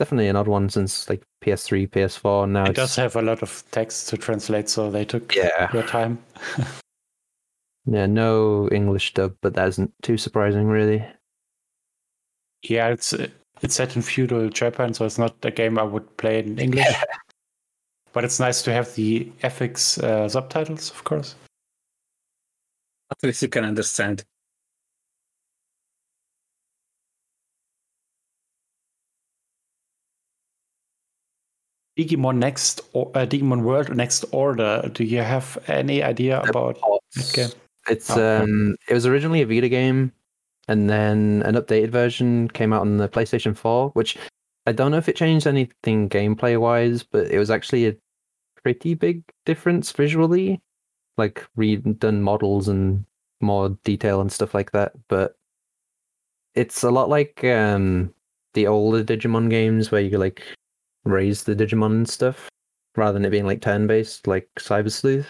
definitely an odd one since like PS3, PS4. Now It does have a lot of text to translate, so they took yeah, their time. yeah, no English dub, but that isn't too surprising, really. Yeah, it's uh, it's set in feudal Japan, so it's not a game I would play in English. but it's nice to have the FX uh, subtitles, of course. At least you can understand. Digimon Next, or, uh, Digimon World Next Order. Do you have any idea about that game? It's Oh. um, it was originally a Vita game, and then an updated version came out on the PlayStation 4, which I don't know if it changed anything gameplay wise, but it was actually a pretty big difference visually, like redone models and more detail and stuff like that. But it's a lot like um, the older Digimon games where you like raise the Digimon and stuff, rather than it being like turn based like Cyber Sleuth.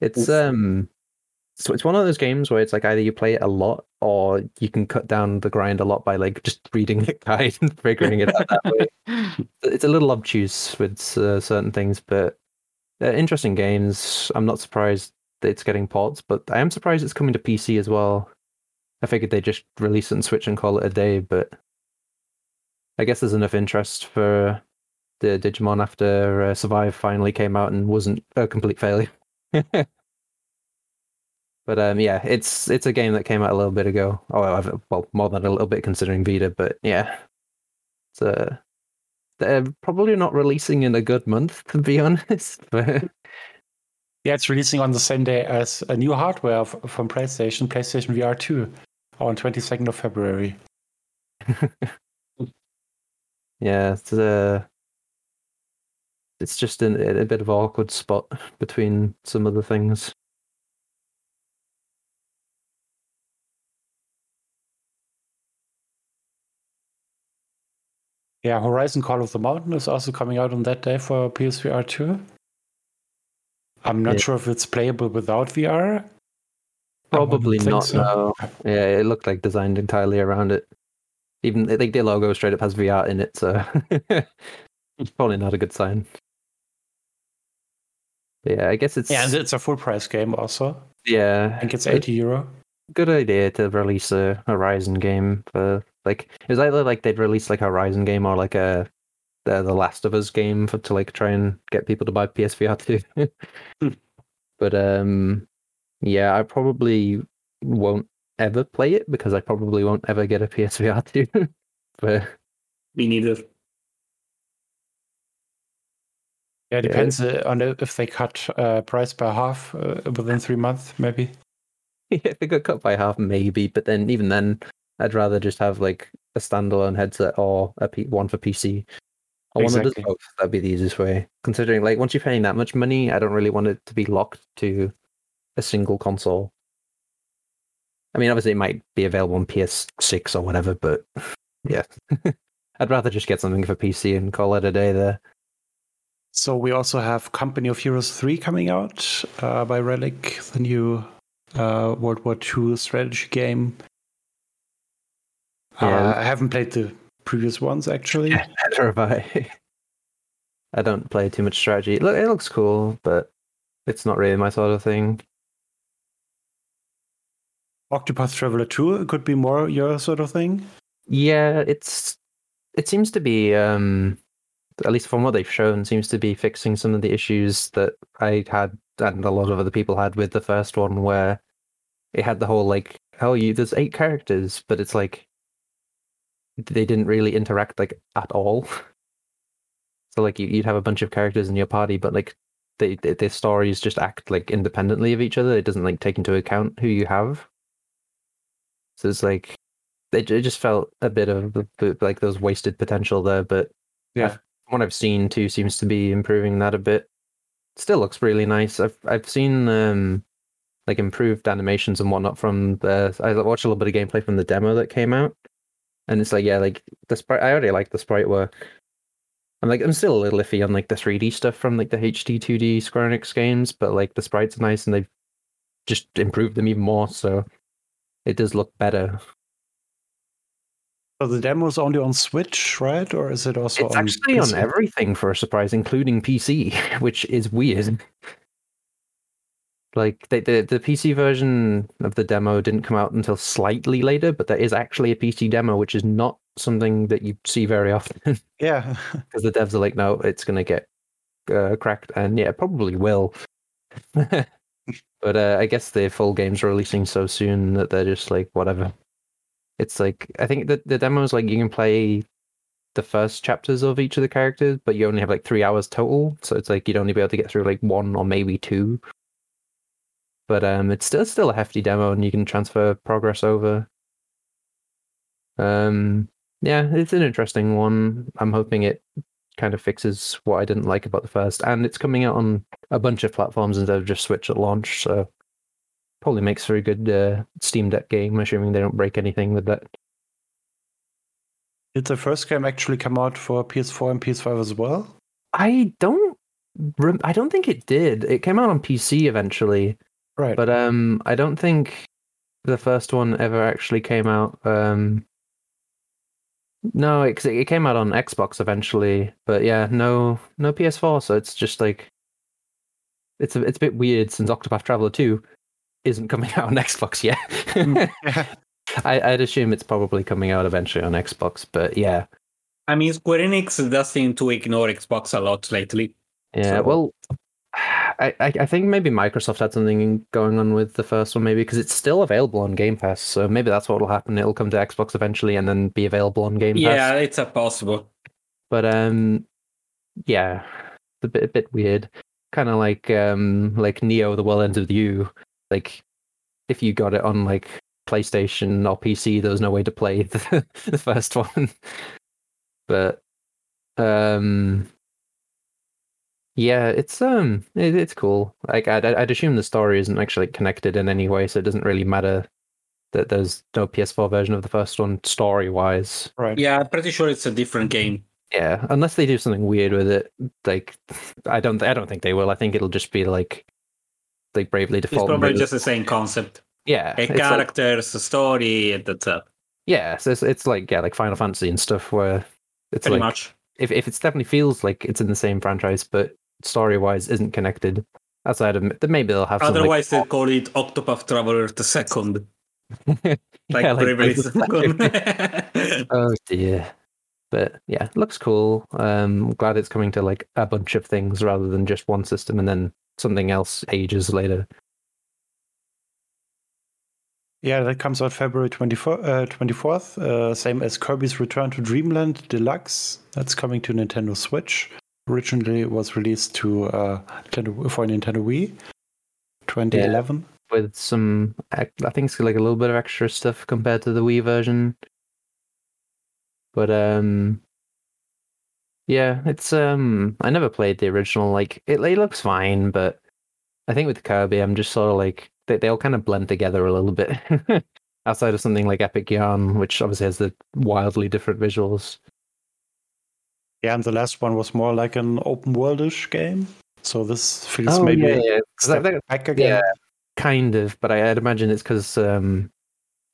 It's um so it's one of those games where it's like either you play it a lot or you can cut down the grind a lot by like just reading the guide and figuring it out that way. It's a little obtuse with uh, certain things, but they're interesting games. I'm not surprised that it's getting ports, but I am surprised it's coming to PC as well. I figured they'd just release it and Switch and call it a day, but I guess there's enough interest for the Digimon after uh, Survive finally came out and wasn't a complete failure. but um, yeah, it's it's a game that came out a little bit ago. Oh, I've, well, more than a little bit considering Vita, but yeah, it's uh, they're probably not releasing in a good month to be honest. But Yeah, it's releasing on the same day as a new hardware f- from PlayStation, PlayStation VR 2, on 22nd of February. yeah, it's uh, it's just in a, a bit of awkward spot between some of the things. Yeah, Horizon Call of the Mountain is also coming out on that day for PSVR 2. I'm not Yeah. sure if it's playable without VR. Probably not. so. No. Yeah, it looked like designed entirely around it. Even I think the logo straight up has VR in it, so it's probably not a good sign. But yeah, I guess it's Yeah, and it's a full price game also. yeah. I think it's 80 euro. good idea to release a Horizon game for like it was either like they'd release like a Horizon game or like a the, the Last of Us game for to like try and get people to buy PSVR too. Hmm. but um yeah, I probably won't ever play it because I probably won't ever get a PSVR two. but Me neither. Yeah, it Yeah, depends uh, on if they cut uh, price by half uh, within three months, maybe. if they got cut by half, maybe. But then even then, I'd rather just have like a standalone headset or a P- one for PC. Or one that Exactly. does both. That'd be the easiest way. Considering like once you're paying that much money, I don't really want it to be locked to a single console. I mean, obviously it might be available on PS6 or whatever, but yeah, I'd rather just get something for PC and call it a day there. So we also have Company of Heroes 3 coming out uh, by Relic, the new uh, World War II strategy game. Yeah. Uh, I haven't played the previous ones actually. Neither have I. I don't play too much strategy. Look, it looks cool, but it's not really my sort of thing. Octopath Traveler 2 could be more your sort of thing. Yeah, it's it seems to be um at least from what they've shown seems to be fixing some of the issues that I had and a lot of other people had with the first one where it had the whole like oh you there's eight characters but it's like they didn't really interact like at all. So like you, you'd have a bunch of characters in your party but like they, they their stories just act like independently of each other. It doesn't like take into account who you have. So it's like it, it just felt a bit of like there was wasted potential there. But Yeah. I've- what I've seen too seems to be improving that a bit. Still looks really nice. I've I've seen um like improved animations and whatnot from the. I watched a little bit of gameplay from the demo that came out, and it's like yeah, like the sprite. I already like the sprite work. I'm like I'm still a little iffy on like the 3D stuff from like the HD 2D Square Enix games, but like the sprites are nice and they've just improved them even more. So it does look better. So the demo is only on Switch, right? Or is it also it's on actually on everything for a surprise, including PC, which is weird. Like the, the the PC version of the demo didn't come out until slightly later, but there is actually a PC demo, which is not something that you see very often Yeah. because the devs are like, no, it's gonna get uh, cracked, and yeah, it probably will. but uh, I guess the full game's releasing so soon that they're just like, whatever. It's like I think that the demo is like you can play the first chapters of each of the characters, but you only have like three hours total. So it's like you'd only be able to get through like one or maybe two. But um, it's still still a hefty demo, and you can transfer progress over. Um, yeah, it's an interesting one. I'm hoping it kind of fixes what I didn't like about the first, and it's coming out on a bunch of platforms instead of just Switch at launch. So probably makes for a good uh, Steam Deck game, assuming they don't break anything with that. Did the first game actually come out for PS4 and PS5 as well? I don't. rem- I don't think it did. It came out on PC eventually, Right. but um, I don't think the first one ever actually came out. Um, no, it, 'cause it came out on Xbox eventually, but yeah, no, no PS4. So it's just like it's a it's a bit weird since Octopath Traveler Two isn't coming out on Xbox yet. Mm. I, I'd assume it's probably coming out eventually on Xbox, but yeah, I mean, Square Enix does seem to ignore Xbox a lot lately. Yeah, So- well, I, I think maybe Microsoft had something going on with the first one, maybe because it's still available on Game Pass. So maybe that's what will happen. It'll come to Xbox eventually, and then be available on Game Pass. Yeah, it's a possible. But um, yeah, it's a bit a bit weird. Kind of like um like Neo: The World Ends with You. Like if you got it on like PlayStation or PC, there was no way to play the, the first one. but um yeah, it's um, it, it's cool. Like I'd, I'd assume the story isn't actually connected in any way, so it doesn't really matter that there's no PS4 version of the first one story wise. Right. Yeah, I'm pretty sure it's a different game. Yeah, unless they do something weird with it, like I don't, I don't think they will. I think it'll just be like, like Bravely default. It's Default. probably but- just the same concept. yeah, A it's like- characters, a story, and that's it. yeah, so it's, it's like yeah, like Final Fantasy and stuff where it's Pretty like much. if if it's definitely feels like it's in the same franchise, but story wise isn't connected. Outside of then maybe they'll have some, like, Otherwise, they call it Octopath Traveler the Second. Like, Yeah, like Bravely Bravely Second. Oh dear. But yeah, looks cool. Um glad it's coming to like a bunch of things rather than just one system and then something else ages later. Yeah, that comes out February 24, uh, 24th. Uh, same as Kirby's Return to Dreamland Deluxe. That's coming to Nintendo Switch. Originally, was released to uh, Nintendo, for Nintendo Wii 2011. With some I think it's like a little bit of extra stuff compared to the Wii version. But um yeah, it's um I never played the original, like it, it looks fine, but I think with Kirby I'm just sort of like they they all kind of blend together a little bit. Outside of something like Epic Yarn, which obviously has the wildly different visuals. Yeah, and the last one was more like an open worldish game. So this feels maybe Oh, yeah, yeah. 'Cause step that- that- back again. yeah, kind of, but I, I'd imagine it's because um,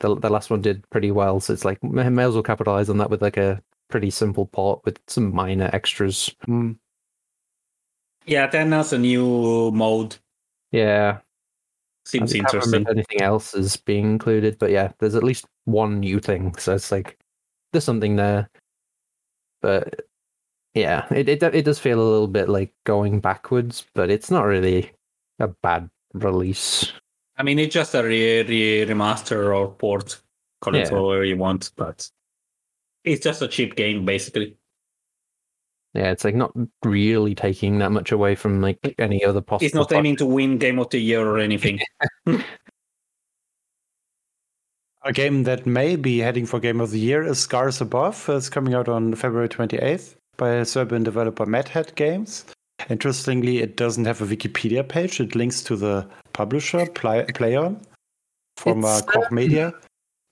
the the last one did pretty well, so it's like may, may as well capitalize on that with like a pretty simple port with some minor extras. Hmm. yeah, then has a new mode. Yeah, Seems I interesting. if anything else is being included, but yeah, there's at least one new thing, so it's like there's something there. But yeah, it it it does feel a little bit like going backwards, but it's not really a bad release. I mean, it's just a re- re- remaster or port. Call it Yeah. however you want, but it's just a cheap game, basically. Yeah, it's like not really taking that much away from like any other possible. It's not aiming to win Game of the Year or anything. A game that may be heading for Game of the Year is Scars Above. It's coming out on February 28th by Serbian developer Madhead Games. Interestingly, it doesn't have a Wikipedia page. It links to the publisher, Play- Plaion, from uh, It's, Koch Media.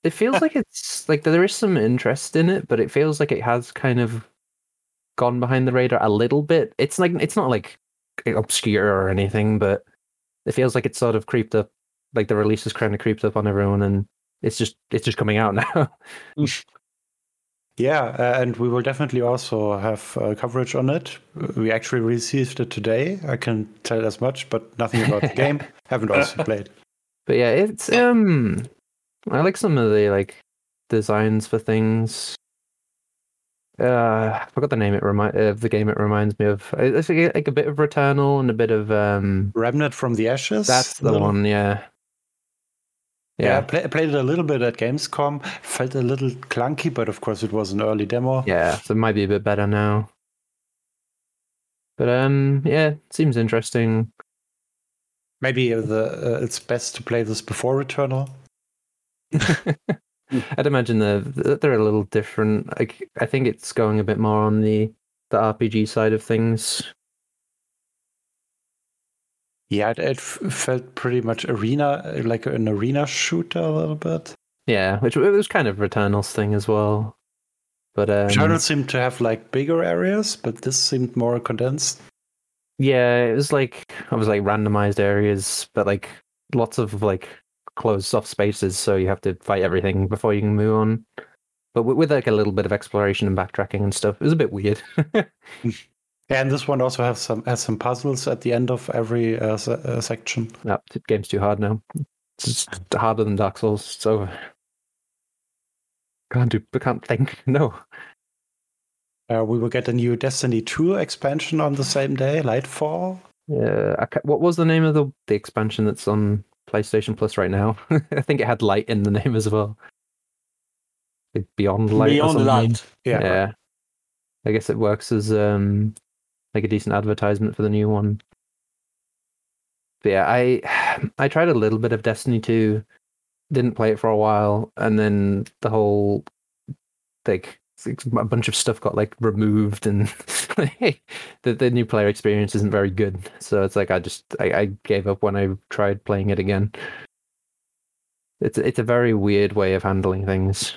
It feels like it's like there is some interest in it, but it feels like it has kind of gone behind the radar a little bit. It's like it's not like obscure or anything, but it feels like it's sort of creeped up. Like the release is kind of creeped up on everyone, and it's just it's just coming out now. Yeah, uh, and we will definitely also have uh, coverage on it. We actually received it today. I can tell as much, but nothing about the game. Haven't also played. But yeah, it's um, I like some of the like designs for things. Uh, I forgot the name. It remind of the game. It reminds me of. It's like, like a bit of Returnal and a bit of um. Remnant from the Ashes. That's the one. Yeah. Yeah, I play, played it a little bit at Gamescom. Felt a little clunky, but of course it was an early demo. Yeah. So it might be a bit better now. But um, yeah, seems interesting. Maybe the uh, it's best to play this before Returnal. I'd imagine they're they're a little different. Like I think it's going a bit more on the the RPG side of things. Yeah, it, it felt pretty much arena, like an arena shooter a little bit. Yeah, which it was kind of Returnal's thing as well. But um, Returnal seemed to have like bigger areas, but this seemed more condensed. yeah, it was like I was like randomized areas, but like lots of like closed off spaces, so you have to fight everything before you can move on. But with, with like a little bit of exploration and backtracking and stuff, it was a bit weird. Yeah, and this one also has some has some puzzles at the end of every uh, se- uh, section. no, the game's too hard now. It's harder than Dark Souls. It's over. Can't do. Can't think. No. Uh, we will get a new Destiny 2 expansion on the same day, Lightfall. Yeah. I what was the name of the the expansion that's on PlayStation Plus right now? I think it had light in the name as well. Beyond Light. Beyond. Light. Yeah, yeah. I guess it works as um like a decent advertisement for the new one. But yeah, I I tried a little bit of Destiny 2, didn't play it for a while, and then the whole like a bunch of stuff got like removed and the the new player experience isn't very good. So it's like I just I, I gave up when I tried playing it again. It's it's a very weird way of handling things.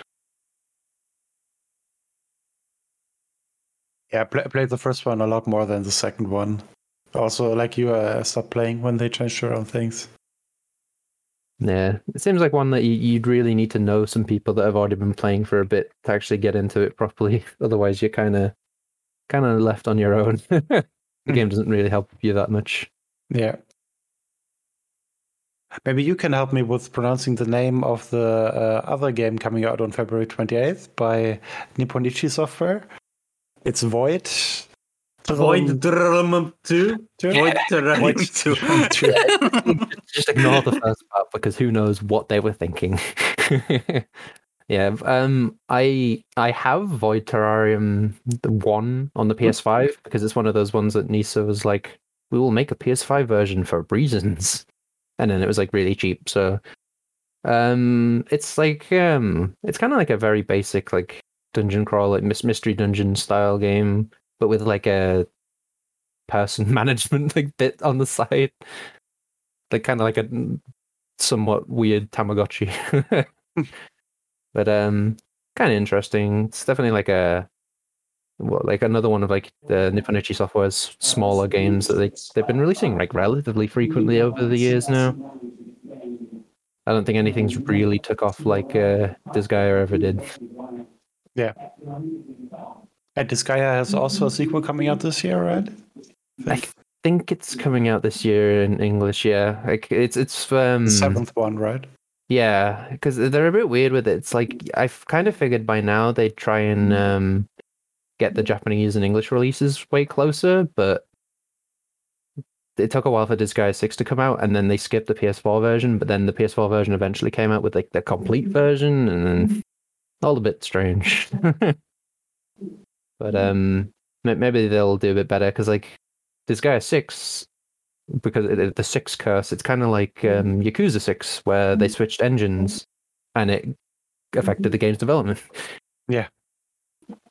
Yeah. Play, played the first one a lot more than the second one. Also, like you, uh, stopped playing when they changed around things. Yeah, it seems like one that you, you'd really need to know some people that have already been playing for a bit to actually get into it properly. Otherwise, you're kind of kind of left on your own. the game doesn't really help you that much. Yeah. Maybe you can help me with pronouncing the name of the uh, other game coming out on February 28th by Nippon Ichi Software. It's Void. Void Drum 2? Void Terrain Void 2. Just ignore the first part because who knows what they were thinking. yeah, um, I I have Void Terrarium one on the PS5 because it's one of those ones that Nisa was like, we will make a PS5 version for reasons, and then it was like really cheap. So, um, it's like um, it's kind of like a very basic like dungeon crawl, like mystery dungeon style game, but with like a person management like bit on the side like kind of like a somewhat weird Tamagotchi. but um, kind of interesting. It's definitely like a well, like another one of like the Nippon Ichi Software's smaller games that they they've been releasing like relatively frequently over the years now. I don't think anything's really took off like uh, Disgaea ever did. Yeah. And Disgaea has also a sequel coming out this year, right? I think it's coming out this year in English. Yeah, like it's it's um The seventh one, right? Yeah, because they're a bit weird with it. It's like I've kind of figured by now they'd try and um, get the Japanese and English releases way closer, but it took a while for Disgaea 6 to come out, and then they skipped the PS4 version, but then the PS4 version eventually came out with like the complete version, and then all a bit strange. but mm. um, maybe they'll do a bit better because like Disgaea 6 because it, it- the six curse, it's kind of like mm. um, Yakuza six, where they mm. switched engines, and it affected the mm-hmm. game's development. Yeah.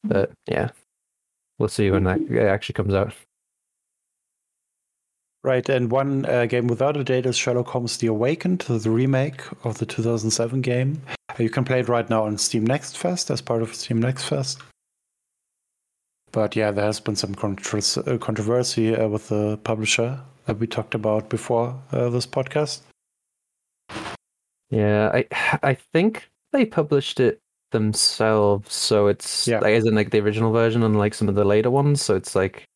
but yeah, we'll see when that actually comes out. Right, and one uh, game without a date is Sherlock Holmes: The Awakened, the remake of the 2007 game. You can play it right now on Steam Next Fest as part of Steam Next Fest. But yeah, there has been some uh, controversy uh, with the publisher that we talked about before uh, this podcast. Yeah, I I think they published it themselves, so it's Yeah. like, in like the original version, unlike some of the later ones. So it's like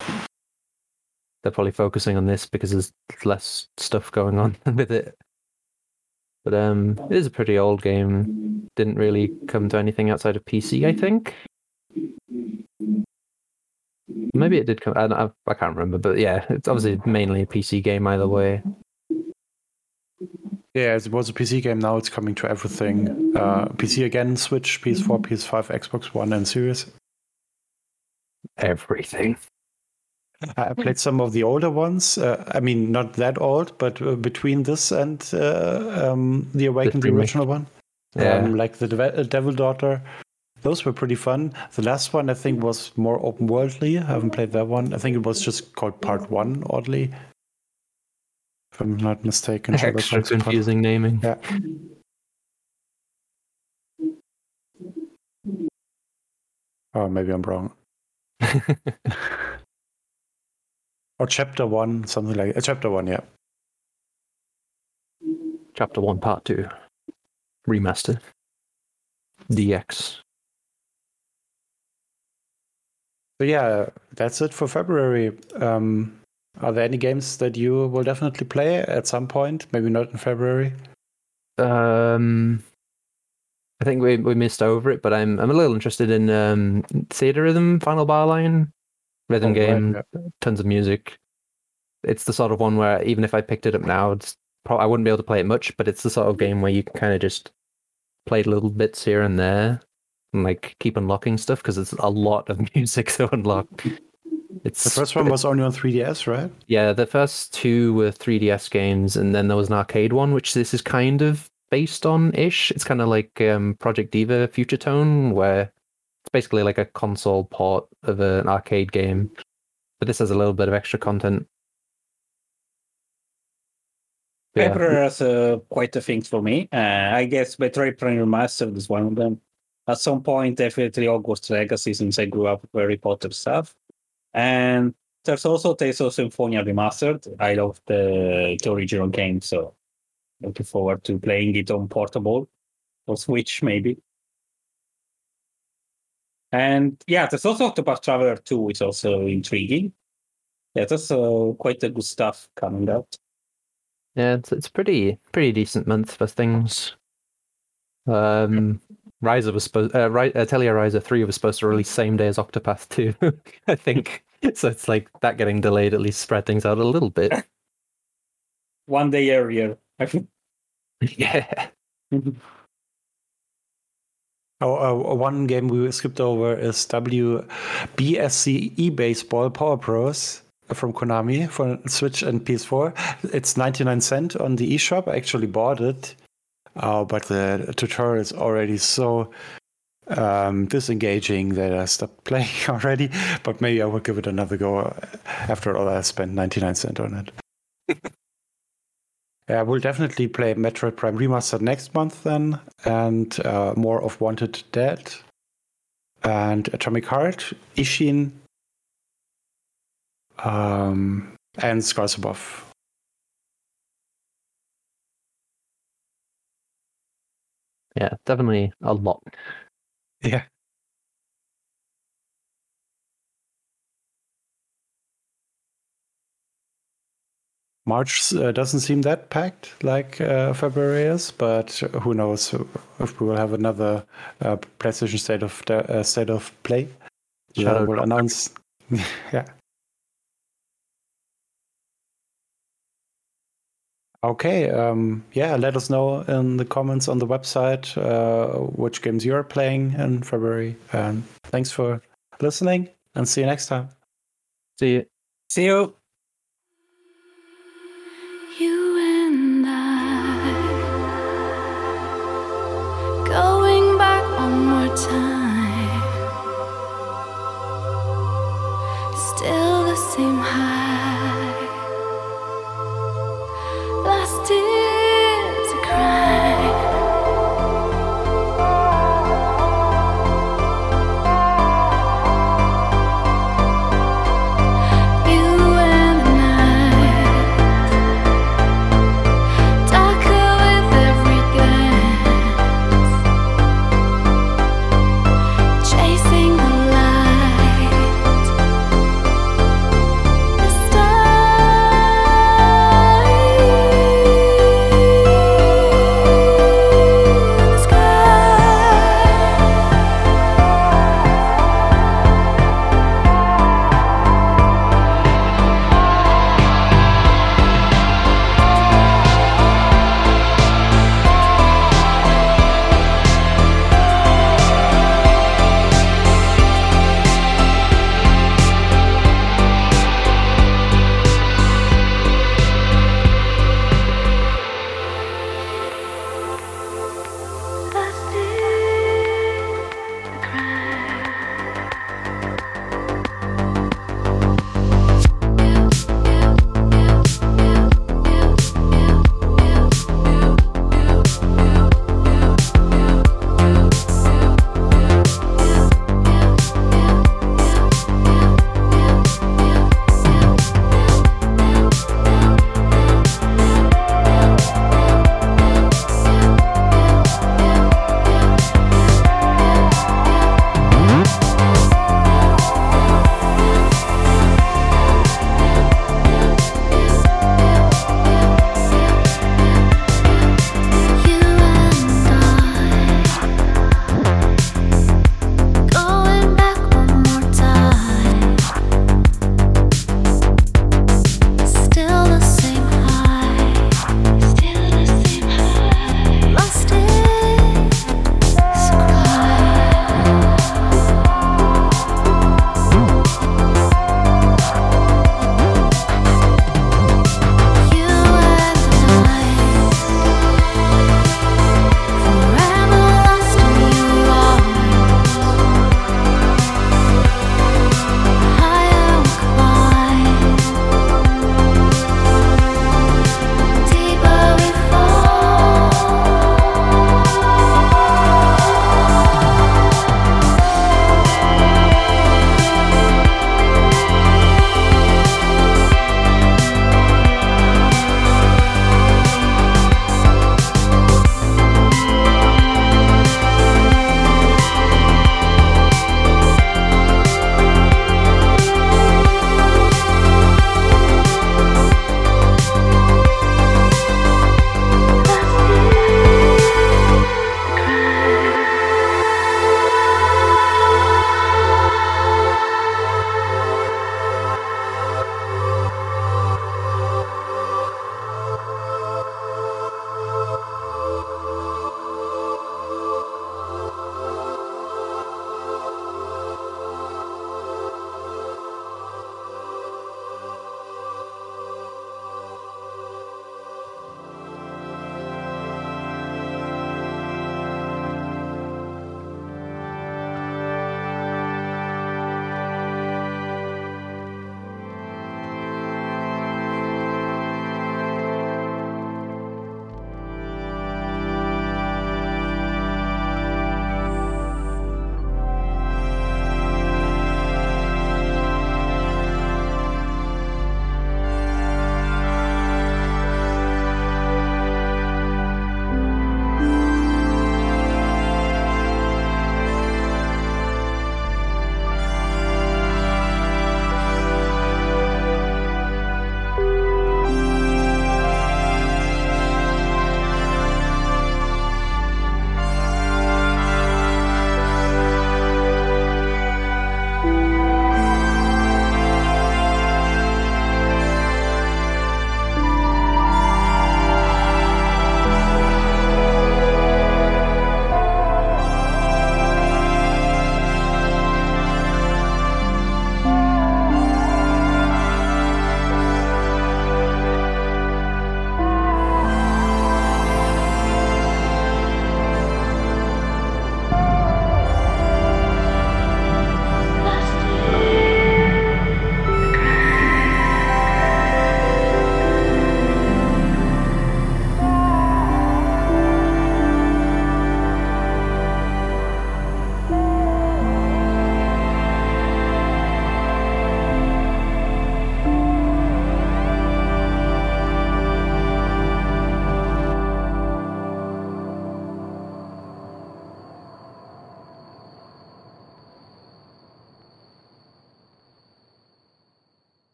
they're probably focusing on this because there's less stuff going on with it. But um, it is a pretty old game. Didn't really come to anything outside of PC, I think. Maybe it did come. I, don't- I can't remember, but yeah, it's obviously mainly a PC game either way. Yeah, it was a PC game. Now it's coming to everything. Uh, PC again, Switch, PS4, PS5, Xbox One, and Series. Everything. I played some of the older ones. Uh, I mean, not that old, but uh, between this and uh, um, the Awakened, the remake. original one, Yeah. um, like the Deve- uh, Devil Daughter, those were pretty fun. The last one I think was more open worldly. I haven't played that one. I think it was just called Part One, oddly, if I'm not mistaken. Extra Chronicles Part- confusing naming. Yeah. Oh, maybe I'm wrong. Or Chapter One, something like uh, Chapter One. Yeah. Chapter one, part two, remaster, DX. So yeah, that's it for February. Um, are there any games that you will definitely play at some point? Maybe not in February. Um, I think we we missed over it, but I'm I'm a little interested in um Theatrhythm Final Bar Line, rhythm Oh, right, game, yeah. tons of music. It's the sort of one where even if I picked it up now, it's pro- I wouldn't be able to play it much, but it's the sort of game where you can kind of just play little bits here and there and like keep unlocking stuff because it's a lot of music to unlock. It's The first one was only on 3DS, right? yeah, the first two were 3DS games, and then there was an arcade one, which this is kind of based on ish. It's kind of like um, Project Diva Future Tone, where it's basically like a console port of an arcade game, but this has a little bit of extra content. Yeah. February has uh, quite a thing for me. Uh, I guess Metroid Prime Remastered is one of them. At some point, definitely Hogwarts Legacy, since I grew up with Harry Potter stuff. And there's also Tales of Symphonia Remastered. I love the, the original game, so looking forward to playing it on portable or Switch, maybe. And yeah, there's also Octopath Traveler 2, which is also intriguing. Yeah, there's uh, quite a good stuff coming out. Yeah, it's it's pretty pretty decent month for things. Um, Ryza was supposed, uh, Ri- Atelier Ryza three was supposed to release same day as Octopath two, I think. So it's like that getting delayed at least spread things out a little bit. One day earlier. I think. yeah. Uh, one game we skipped over is WBSC eBaseball Power Pros from Konami for Switch and PS4. It's 99 cent on the eShop. I actually bought it, uh, but the tutorial is already so um, disengaging that I stopped playing already. But maybe I will give it another go. After all, I spent 99 cent on it. Yeah, I will definitely play Metroid Prime Remastered next month then, and uh, more of Wanted Dead, and Atomic Heart, Ishin, um, and Scars Above. Yeah, definitely a lot. Yeah. March uh, doesn't seem that packed like uh, February is, but who knows if we will have another uh, PlayStation State of uh, State of Play. Shadow that will announce. yeah. Okay. Um, yeah. Let us know in the comments on the website uh, which games you are playing in February. And thanks for listening, and see you next time. See you. See you. You time.